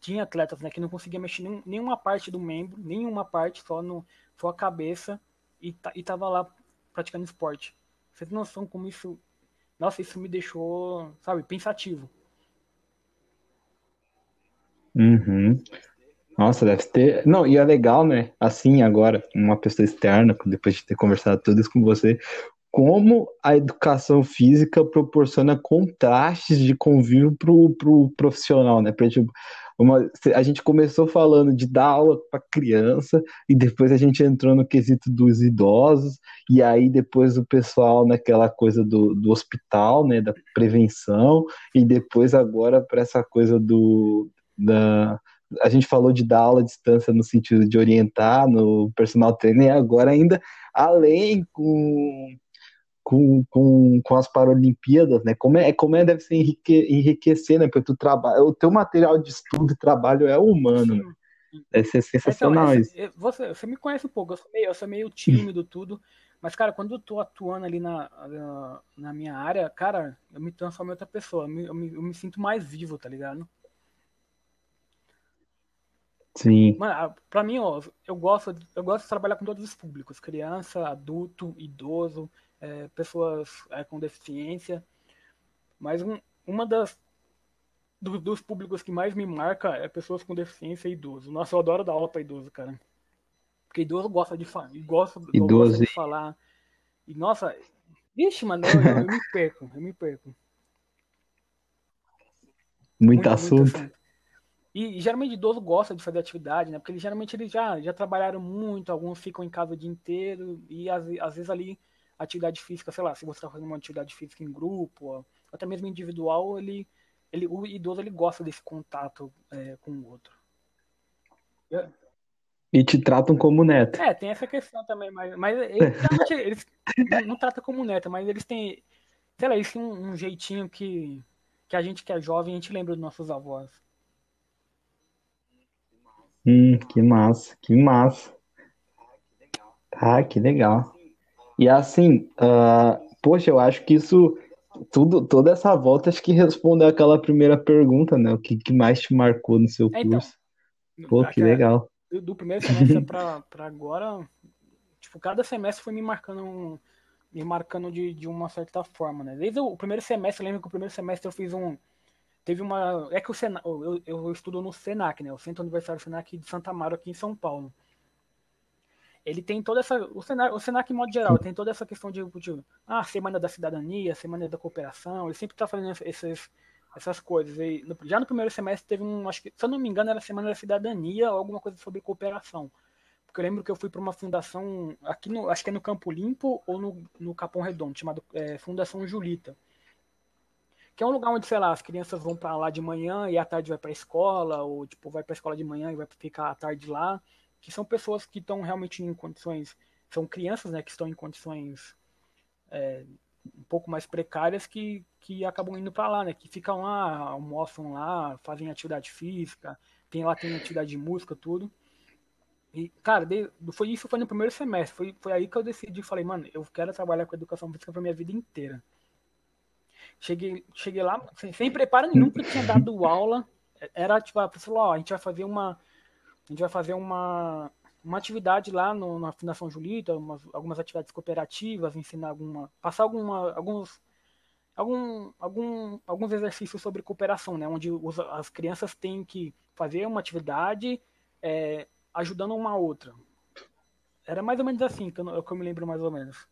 Tinha atletas, né, que não conseguia mexer nenhum, nenhuma parte do membro, nenhuma parte, só, no, só a cabeça, e, e tava lá praticando esporte. Vocês não noção como isso. Nossa, isso me deixou, sabe, pensativo. Uhum. Nossa, deve ter. Não, e é legal, né? Assim, agora, uma pessoa externa, depois de ter conversado tudo isso com você, como a educação física proporciona contrastes de convívio pro, pro profissional, né? Pra, tipo, uma, a gente começou falando de dar aula para criança e depois a gente entrou no quesito dos idosos e aí depois o pessoal naquela coisa do, do hospital, né, da prevenção e depois agora para essa coisa do da a gente falou de dar aula à distância no sentido de orientar no personal trainer agora ainda além com com, com, com as Paralimpíadas, né? Como é, como é deve ser enrique, enriquecer, né? Porque tu trabalha, o teu material de estudo e trabalho é humano, né? Deve ser sensacional então, isso. Você, você me conhece um pouco, eu sou meio, eu sou meio tímido, tudo. Mas, cara, quando eu tô atuando ali na, na minha área, cara, eu me transformo em outra pessoa. Eu me, eu me, eu me sinto mais vivo, tá ligado? Sim. Mano, pra mim, ó, eu gosto, eu gosto de trabalhar com todos os públicos, criança, adulto, idoso, é, pessoas é, com deficiência. Mas um, uma das do, dos públicos que mais me marca é pessoas com deficiência e idoso. Nossa, eu adoro dar aula para idoso, cara. Porque idoso gosta de falar, gosta, idoso gosta de falar. E nossa, vixe, mano, eu, eu, eu me <laughs> perco, eu me perco. Muito, muito assunto. Muito assunto. E, geralmente idoso gosta de fazer atividade, né? Porque eles, geralmente eles já, já trabalharam muito, alguns ficam em casa o dia inteiro, e às, às vezes ali atividade física, sei lá, se você está fazendo uma atividade física em grupo, ou até mesmo individual, ele, ele, o idoso ele gosta desse contato é, com o outro. E te tratam como neto. É, tem essa questão também, mas, mas eles, <laughs> eles não, não tratam como neto, mas eles têm, sei lá, eles têm um, um, jeitinho que, que a gente que é jovem, a gente lembra dos nossos avós. Hum, que massa, que massa. Ah, que legal. E assim, uh, poxa, eu acho que isso, tudo, toda essa volta, acho que respondeu aquela primeira pergunta, né? O que, que mais te marcou no seu é, então, curso? Então, Pô, que legal. Do primeiro semestre <laughs> para agora, tipo, cada semestre foi me marcando me marcando de, de uma certa forma, né? Desde o primeiro semestre, lembro que o primeiro semestre eu fiz um teve uma é que o Senac, eu, eu estudo no Senac, né? O Centro Universitário Senac de Santa Amaro aqui em São Paulo ele tem toda essa. O Senac, o Senac, em modo geral, tem toda essa questão de, de ah, Semana da Cidadania, Semana da Cooperação, ele sempre está fazendo esses, essas coisas. E já no primeiro semestre teve um, acho que, se eu não me engano, era Semana da Cidadania ou alguma coisa sobre cooperação. Porque eu lembro que eu fui para uma fundação, aqui no, acho que é no Campo Limpo ou no, no Capão Redondo, chamado é, Fundação Julita. Que é um lugar onde, sei lá, as crianças vão para lá de manhã e à tarde vai para a escola, ou tipo, vai para a escola de manhã e vai ficar à tarde lá que são pessoas que estão realmente em condições, são crianças, né, que estão em condições é, um pouco mais precárias que, que acabam indo para lá, né, que ficam lá, almoçam lá, fazem atividade física, tem lá tem atividade de música, tudo. E, cara, foi isso foi no primeiro semestre, foi, foi aí que eu decidi, falei, mano, eu quero trabalhar com educação física para minha vida inteira. Cheguei, cheguei lá, sem, sem preparo nenhum, porque tinha dado aula, era tipo, a pessoa, ó, a gente vai fazer uma a gente vai fazer uma, uma atividade lá no, na Fundação Julita, umas, algumas atividades cooperativas, ensinar alguma. passar alguma, alguns. Algum, algum, alguns exercícios sobre cooperação, né? onde os, as crianças têm que fazer uma atividade é, ajudando uma outra. Era mais ou menos assim, que eu, que eu me lembro mais ou menos.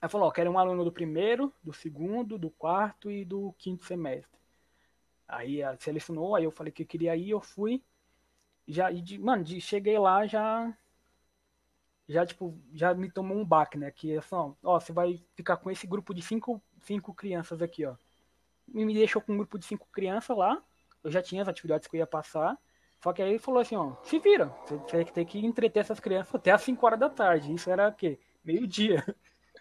Aí falou, ó, quero um aluno do primeiro, do segundo, do quarto e do quinto semestre. Aí selecionou, aí eu falei que eu queria ir, eu fui já, de, mano, de, cheguei lá já. Já, tipo, já me tomou um baque, né? Que é só, ó, você vai ficar com esse grupo de cinco, cinco crianças aqui, ó. E me deixou com um grupo de cinco crianças lá. Eu já tinha as atividades que eu ia passar. Só que aí ele falou assim, ó, se vira. Você vai ter que entreter essas crianças até as 5 horas da tarde. Isso era o quê? Meio-dia.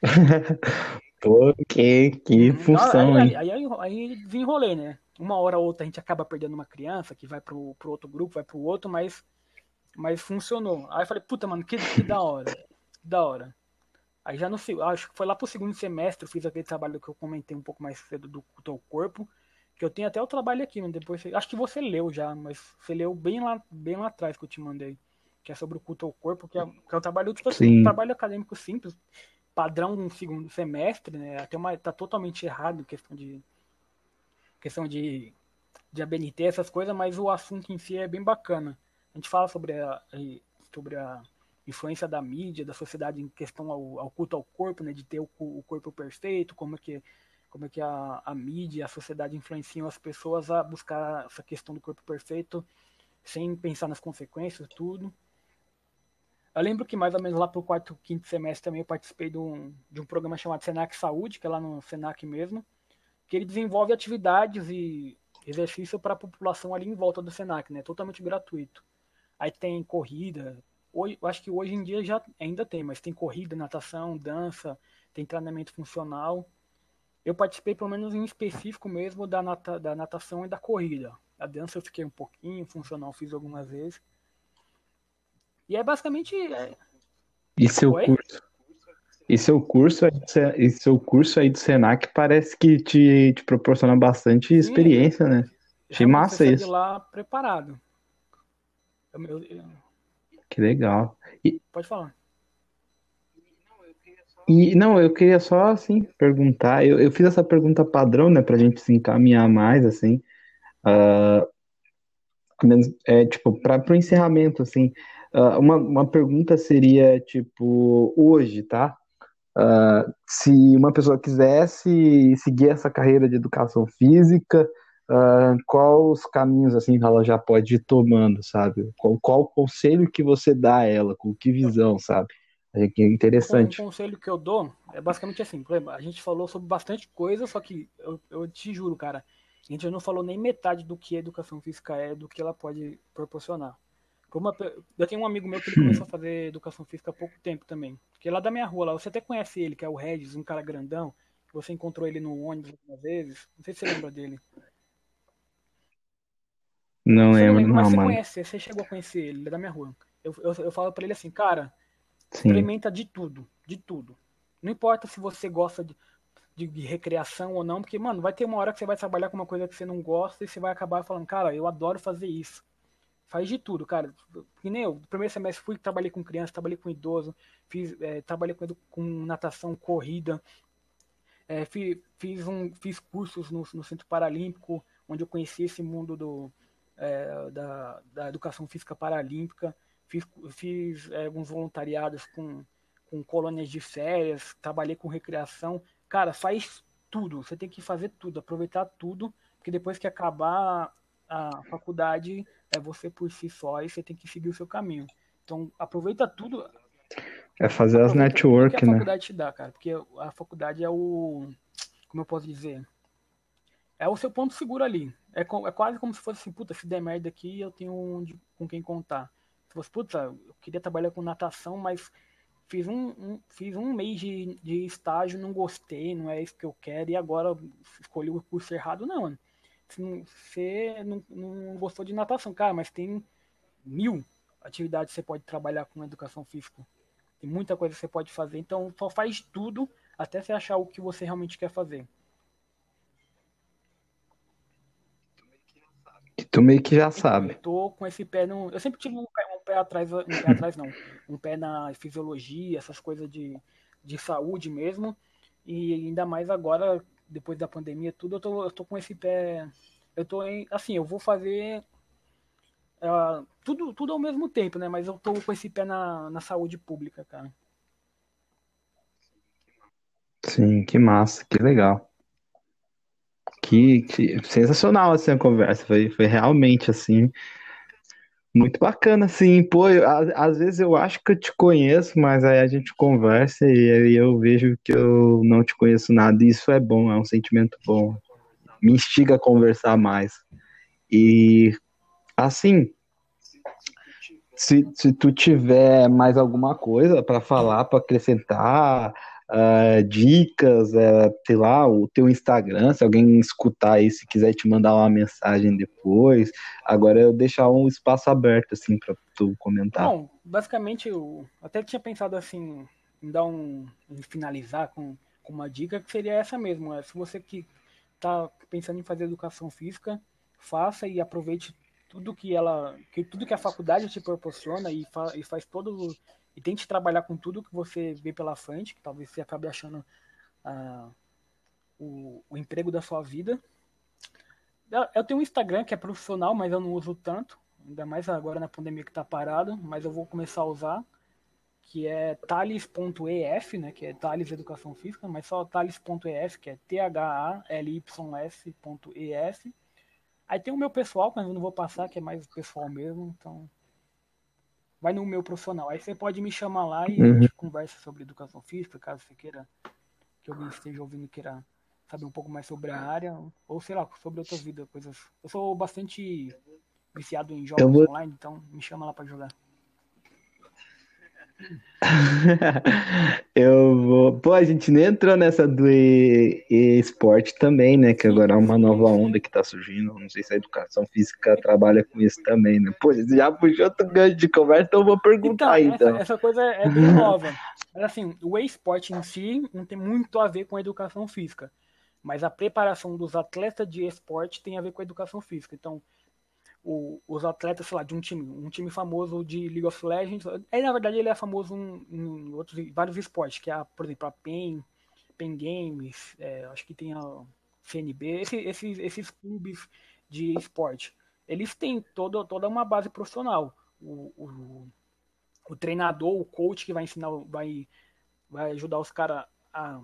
<laughs> Pô, que, que função, aí, aí, aí, aí, desenrolei, né? Uma hora ou outra a gente acaba perdendo uma criança que vai pro, pro outro grupo, vai pro outro, mas, mas funcionou. Aí eu falei, puta, mano, que, que da hora. Que da hora. Aí já no acho que foi lá pro segundo semestre, eu fiz aquele trabalho que eu comentei um pouco mais cedo do, do teu corpo. Que eu tenho até o trabalho aqui, né? Depois, acho que você leu já, mas você leu bem lá, bem lá atrás que eu te mandei. Que é sobre o culto ao corpo, que é, que é um trabalho, tipo assim, um trabalho acadêmico simples, padrão um segundo semestre, né? Até uma, tá totalmente errado questão de questão de, de ABNT, essas coisas, mas o assunto em si é bem bacana. gente fala sobre a, sobre a influência da mídia, da sociedade em questão ao, ao culto ao corpo, né, de ter o, o, corpo perfeito, como é que como é que a, a mídia, a sociedade influenciam as pessoas a buscar essa questão do corpo perfeito sem pensar nas consequências, tudo. Eu lembro que mais ou menos lá para o quarto, quinto semestre também eu participei de um, de um programa chamado Senac Saúde, que é lá no Senac mesmo, que ele desenvolve atividades e exercício para a população ali em volta do Senac, né? Totalmente gratuito. Aí tem corrida, hoje, acho que hoje em dia já ainda tem, mas tem corrida, natação, dança, tem treinamento funcional. Eu participei pelo menos em específico mesmo da, nata, da natação e da corrida. A dança eu fiquei um pouquinho, funcional fiz algumas vezes. E é basicamente. É... E seu Oi? curso? E seu curso, e seu curso aí do Senac parece que te, te proporciona bastante Sim, experiência, né? Achei massa isso. de lá preparado. Eu, eu... Que legal. E... Pode falar. E não, eu queria só assim perguntar. Eu, eu fiz essa pergunta padrão, né, pra gente se encaminhar mais, assim. Uh, é tipo, para o encerramento, assim, uh, uma, uma pergunta seria, tipo, hoje, tá? Uh, se uma pessoa quisesse seguir essa carreira de educação física, uh, quais caminhos assim ela já pode ir tomando, sabe? Qual, qual o conselho que você dá a ela, com que visão, sabe? É interessante. Um conselho que eu dou é basicamente assim, a gente falou sobre bastante coisa, só que eu, eu te juro, cara, a gente não falou nem metade do que a educação física é, do que ela pode proporcionar. Como eu tenho um amigo meu que ele <clears throat> começou a fazer educação física há pouco tempo também. Que é lá da minha rua, lá. Você até conhece ele, que é o Regis, um cara grandão. Você encontrou ele no ônibus algumas vezes. Não sei se você lembra dele. Não você lembro, não, mas você mano. conhece, você chegou a conhecer ele, ele é da minha rua. Eu, eu, eu falo pra ele assim, cara, Sim. experimenta de tudo, de tudo. Não importa se você gosta de, de, de, recreação ou não, porque, mano, vai ter uma hora que você vai trabalhar com uma coisa que você não gosta e você vai acabar falando, cara, eu adoro fazer isso faz de tudo, cara. Que nem eu, no primeiro semestre fui, trabalhei com criança, trabalhei com idoso, fiz, é, trabalhei com, com, natação, corrida, é, fiz, fiz, um, fiz cursos no, no, Centro Paralímpico, onde eu conheci esse mundo do, é, da, da, educação física paralímpica, fiz, fiz é, alguns voluntariados com, com colônias de férias, trabalhei com recreação. Cara, faz tudo, você tem que fazer tudo, aproveitar tudo, porque depois que acabar a faculdade é você por si só e você tem que seguir o seu caminho. Então, aproveita tudo. É fazer as network, que a né? faculdade te dá, cara. Porque a faculdade é o. Como eu posso dizer? É o seu ponto seguro ali. É, é quase como se fosse assim, puta, se der merda aqui, eu tenho com quem contar. Se fosse, puta, eu queria trabalhar com natação, mas fiz um, um, fiz um mês de, de estágio, não gostei, não é isso que eu quero, e agora escolhi o curso errado, não, mano você não, não gostou de natação, cara, mas tem mil atividades que você pode trabalhar com educação física. Tem muita coisa que você pode fazer. Então, só faz tudo até você achar o que você realmente quer fazer. Tu meio que já sabe. Eu tô com esse pé no. Eu sempre tive um pé, um pé atrás, um pé atrás não. Um pé na fisiologia, essas coisas de, de saúde mesmo. E ainda mais agora depois da pandemia, tudo, eu tô, eu tô com esse pé. Eu tô em. Assim, eu vou fazer. Uh, tudo, tudo ao mesmo tempo, né? Mas eu tô com esse pé na, na saúde pública, cara. Sim, que massa, que legal. Que, que sensacional assim a conversa. Foi, foi realmente assim muito bacana, sim. Pô, eu, às vezes eu acho que eu te conheço, mas aí a gente conversa e aí eu vejo que eu não te conheço nada. E isso é bom, é um sentimento bom. Me instiga a conversar mais. E assim, se, se tu tiver mais alguma coisa para falar, para acrescentar, uh, dicas, uh, sei lá, o teu Instagram, se alguém escutar aí, se quiser te mandar uma mensagem depois. Agora eu deixar um espaço aberto, assim, para tu comentar. Bom, basicamente eu até tinha pensado assim, em dar um. em finalizar com, com uma dica que seria essa mesmo. É, se você que tá pensando em fazer educação física, faça e aproveite tudo que ela, que tudo que a faculdade te proporciona e, fa, e faz todo e tente trabalhar com tudo que você vê pela frente, que talvez você acabe achando ah, o, o, emprego da sua vida. Eu tenho um Instagram que é profissional, mas eu não uso tanto. ainda mais agora na pandemia que está parado, mas eu vou começar a usar, que é thales.ef, né, que é Thales Educação Física, mas só thales.ef, que é T-H-A-L-Y-S.ef. Aí tem o meu pessoal, mas eu não vou passar, que é mais pessoal mesmo, então vai no meu profissional. Aí você pode me chamar lá e uhum. a gente conversa sobre educação física, caso você queira, que alguém esteja ouvindo queira saber um pouco mais sobre a área, ou sei lá, sobre outras vidas, coisas. Eu sou bastante viciado em jogos vou... online, então me chama lá para jogar. <laughs> eu vou. Pô, a gente nem entrou nessa do esporte também, né? Que agora é uma nova onda que tá surgindo. Não sei se a educação física trabalha com isso também, né? Pô, já puxou outro gancho de conversa, então eu vou perguntar então. então. Essa, essa, coisa é bem <laughs> nova. Mas assim, o esporte em si não tem muito a ver com a educação física. Mas a preparação dos atletas de esporte tem a ver com a educação física. Então, o, os atletas, sei lá, de um time, um time famoso de League of Legends. Aí, na verdade, ele é famoso em, em outros, vários esportes, que é, por exemplo, a PEN, PEN Games, é, acho que tem a CNB, esse, esses, esses clubes de esporte. Eles têm todo, toda uma base profissional. O, o, o treinador, o coach que vai ensinar, vai, vai ajudar os caras a,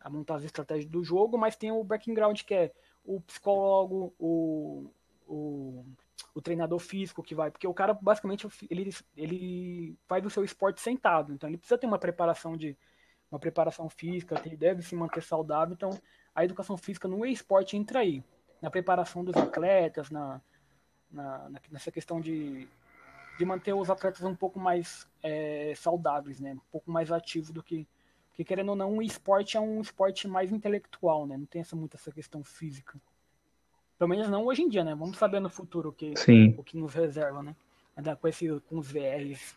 a montar as estratégias do jogo, mas tem o background que é o psicólogo, o, o o treinador físico que vai, porque o cara basicamente ele, ele faz o seu esporte sentado, então ele precisa ter uma preparação de uma preparação física, ele deve se manter saudável, então a educação física no esporte entra aí, na preparação dos atletas, na, na nessa questão de, de manter os atletas um pouco mais é, saudáveis, né, um pouco mais ativos do que porque querendo ou não, o esporte é um esporte mais intelectual, né? Não tem essa, muito essa questão física. Pelo menos não hoje em dia, né? Vamos saber no futuro o que, Sim. O que nos reserva, né? Ainda com, esse, com os VRs.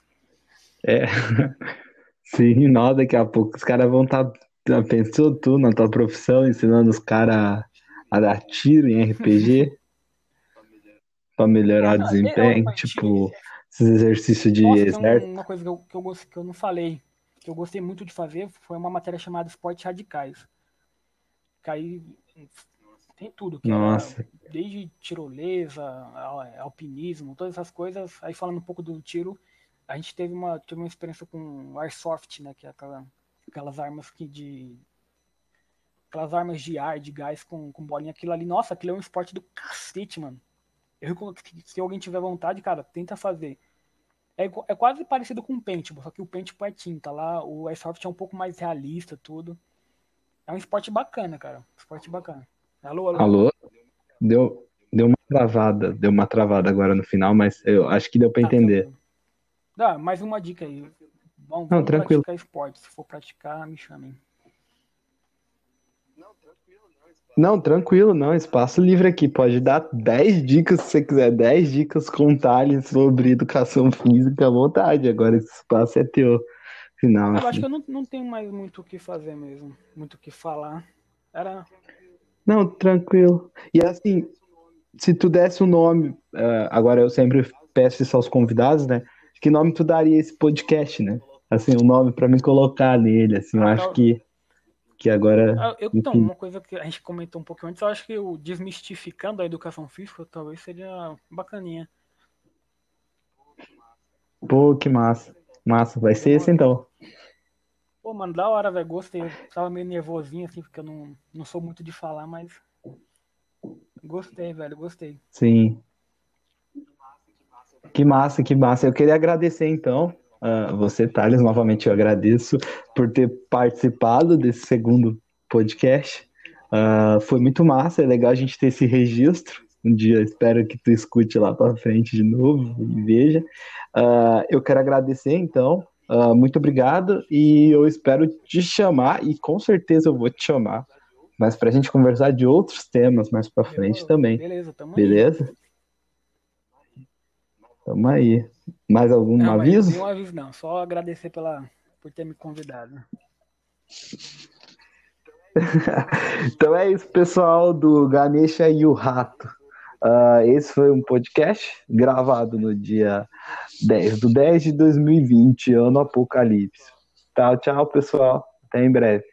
É. <laughs> Sim, não, daqui a pouco os caras vão estar. Tá, pensou tu na tua profissão, ensinando os caras a dar tiro em RPG? <laughs> pra melhorar o desempenho, tipo, esses exercícios de Nossa, exército. Uma coisa que eu, que, eu, que eu não falei, que eu gostei muito de fazer, foi uma matéria chamada Esportes Radicais. Que aí tem tudo, que Nossa. Era, desde tirolesa, alpinismo, todas essas coisas. Aí falando um pouco do tiro, a gente teve uma, teve uma experiência com airsoft, né? Que é aquela, aquelas armas que de. Aquelas armas de ar, de gás com, com bolinha, aquilo ali, nossa, aquilo é um esporte do cacete, mano. Eu se alguém tiver vontade, cara, tenta fazer. É, é quase parecido com o paintball, só que o paintball é tinta. Lá o airsoft é um pouco mais realista, tudo. É um esporte bacana, cara. Esporte bacana. Alô, alô. Alô? Deu, deu uma travada, deu uma travada agora no final, mas eu acho que deu para tá, entender. Dá, mais uma dica aí. Bom, Não, tranquilo. praticar esporte. Se for praticar, me chamem. Não, tranquilo, não. Espaço livre aqui. Pode dar 10 dicas se você quiser. 10 dicas com sobre educação <laughs> física à vontade. Agora esse espaço é teu. Final. Eu assim. acho que eu não, não tenho mais muito o que fazer mesmo. Muito o que falar. Era não, tranquilo. E assim, se tu desse um nome, uh, agora eu sempre peço isso aos convidados, né? Que nome tu daria esse podcast, né? Assim, um nome para me colocar nele, assim, eu acho que que agora. Ah, eu, então, uma coisa que a gente comentou um pouco antes, eu acho que o desmistificando a educação física talvez seria bacaninha. Pô, que massa. Massa, vai ser esse então. Pô, mano, da hora, velho. Gostei. Eu tava meio nervosinho, assim, porque eu não, não sou muito de falar, mas. Gostei, velho, gostei. Sim. Que massa, que massa. Eu queria agradecer, então, uh, você, Thales, novamente eu agradeço por ter participado desse segundo podcast. Uh, foi muito massa, é legal a gente ter esse registro. Um dia espero que tu escute lá para frente de novo e veja. Uh, eu quero agradecer, então, Uh, muito obrigado e eu espero te chamar e com certeza eu vou te chamar, mas para a gente conversar de outros temas mais para frente também. Beleza, tamo Beleza? Aí. Tamo aí. Mais algum não, aviso? Não, aviso não, só agradecer pela, por ter me convidado. <laughs> então é isso, pessoal do Ganesha e o Rato. Uh, esse foi um podcast gravado no dia 10 do 10 de 2020, ano apocalipse. Tchau, tchau, pessoal. Até em breve.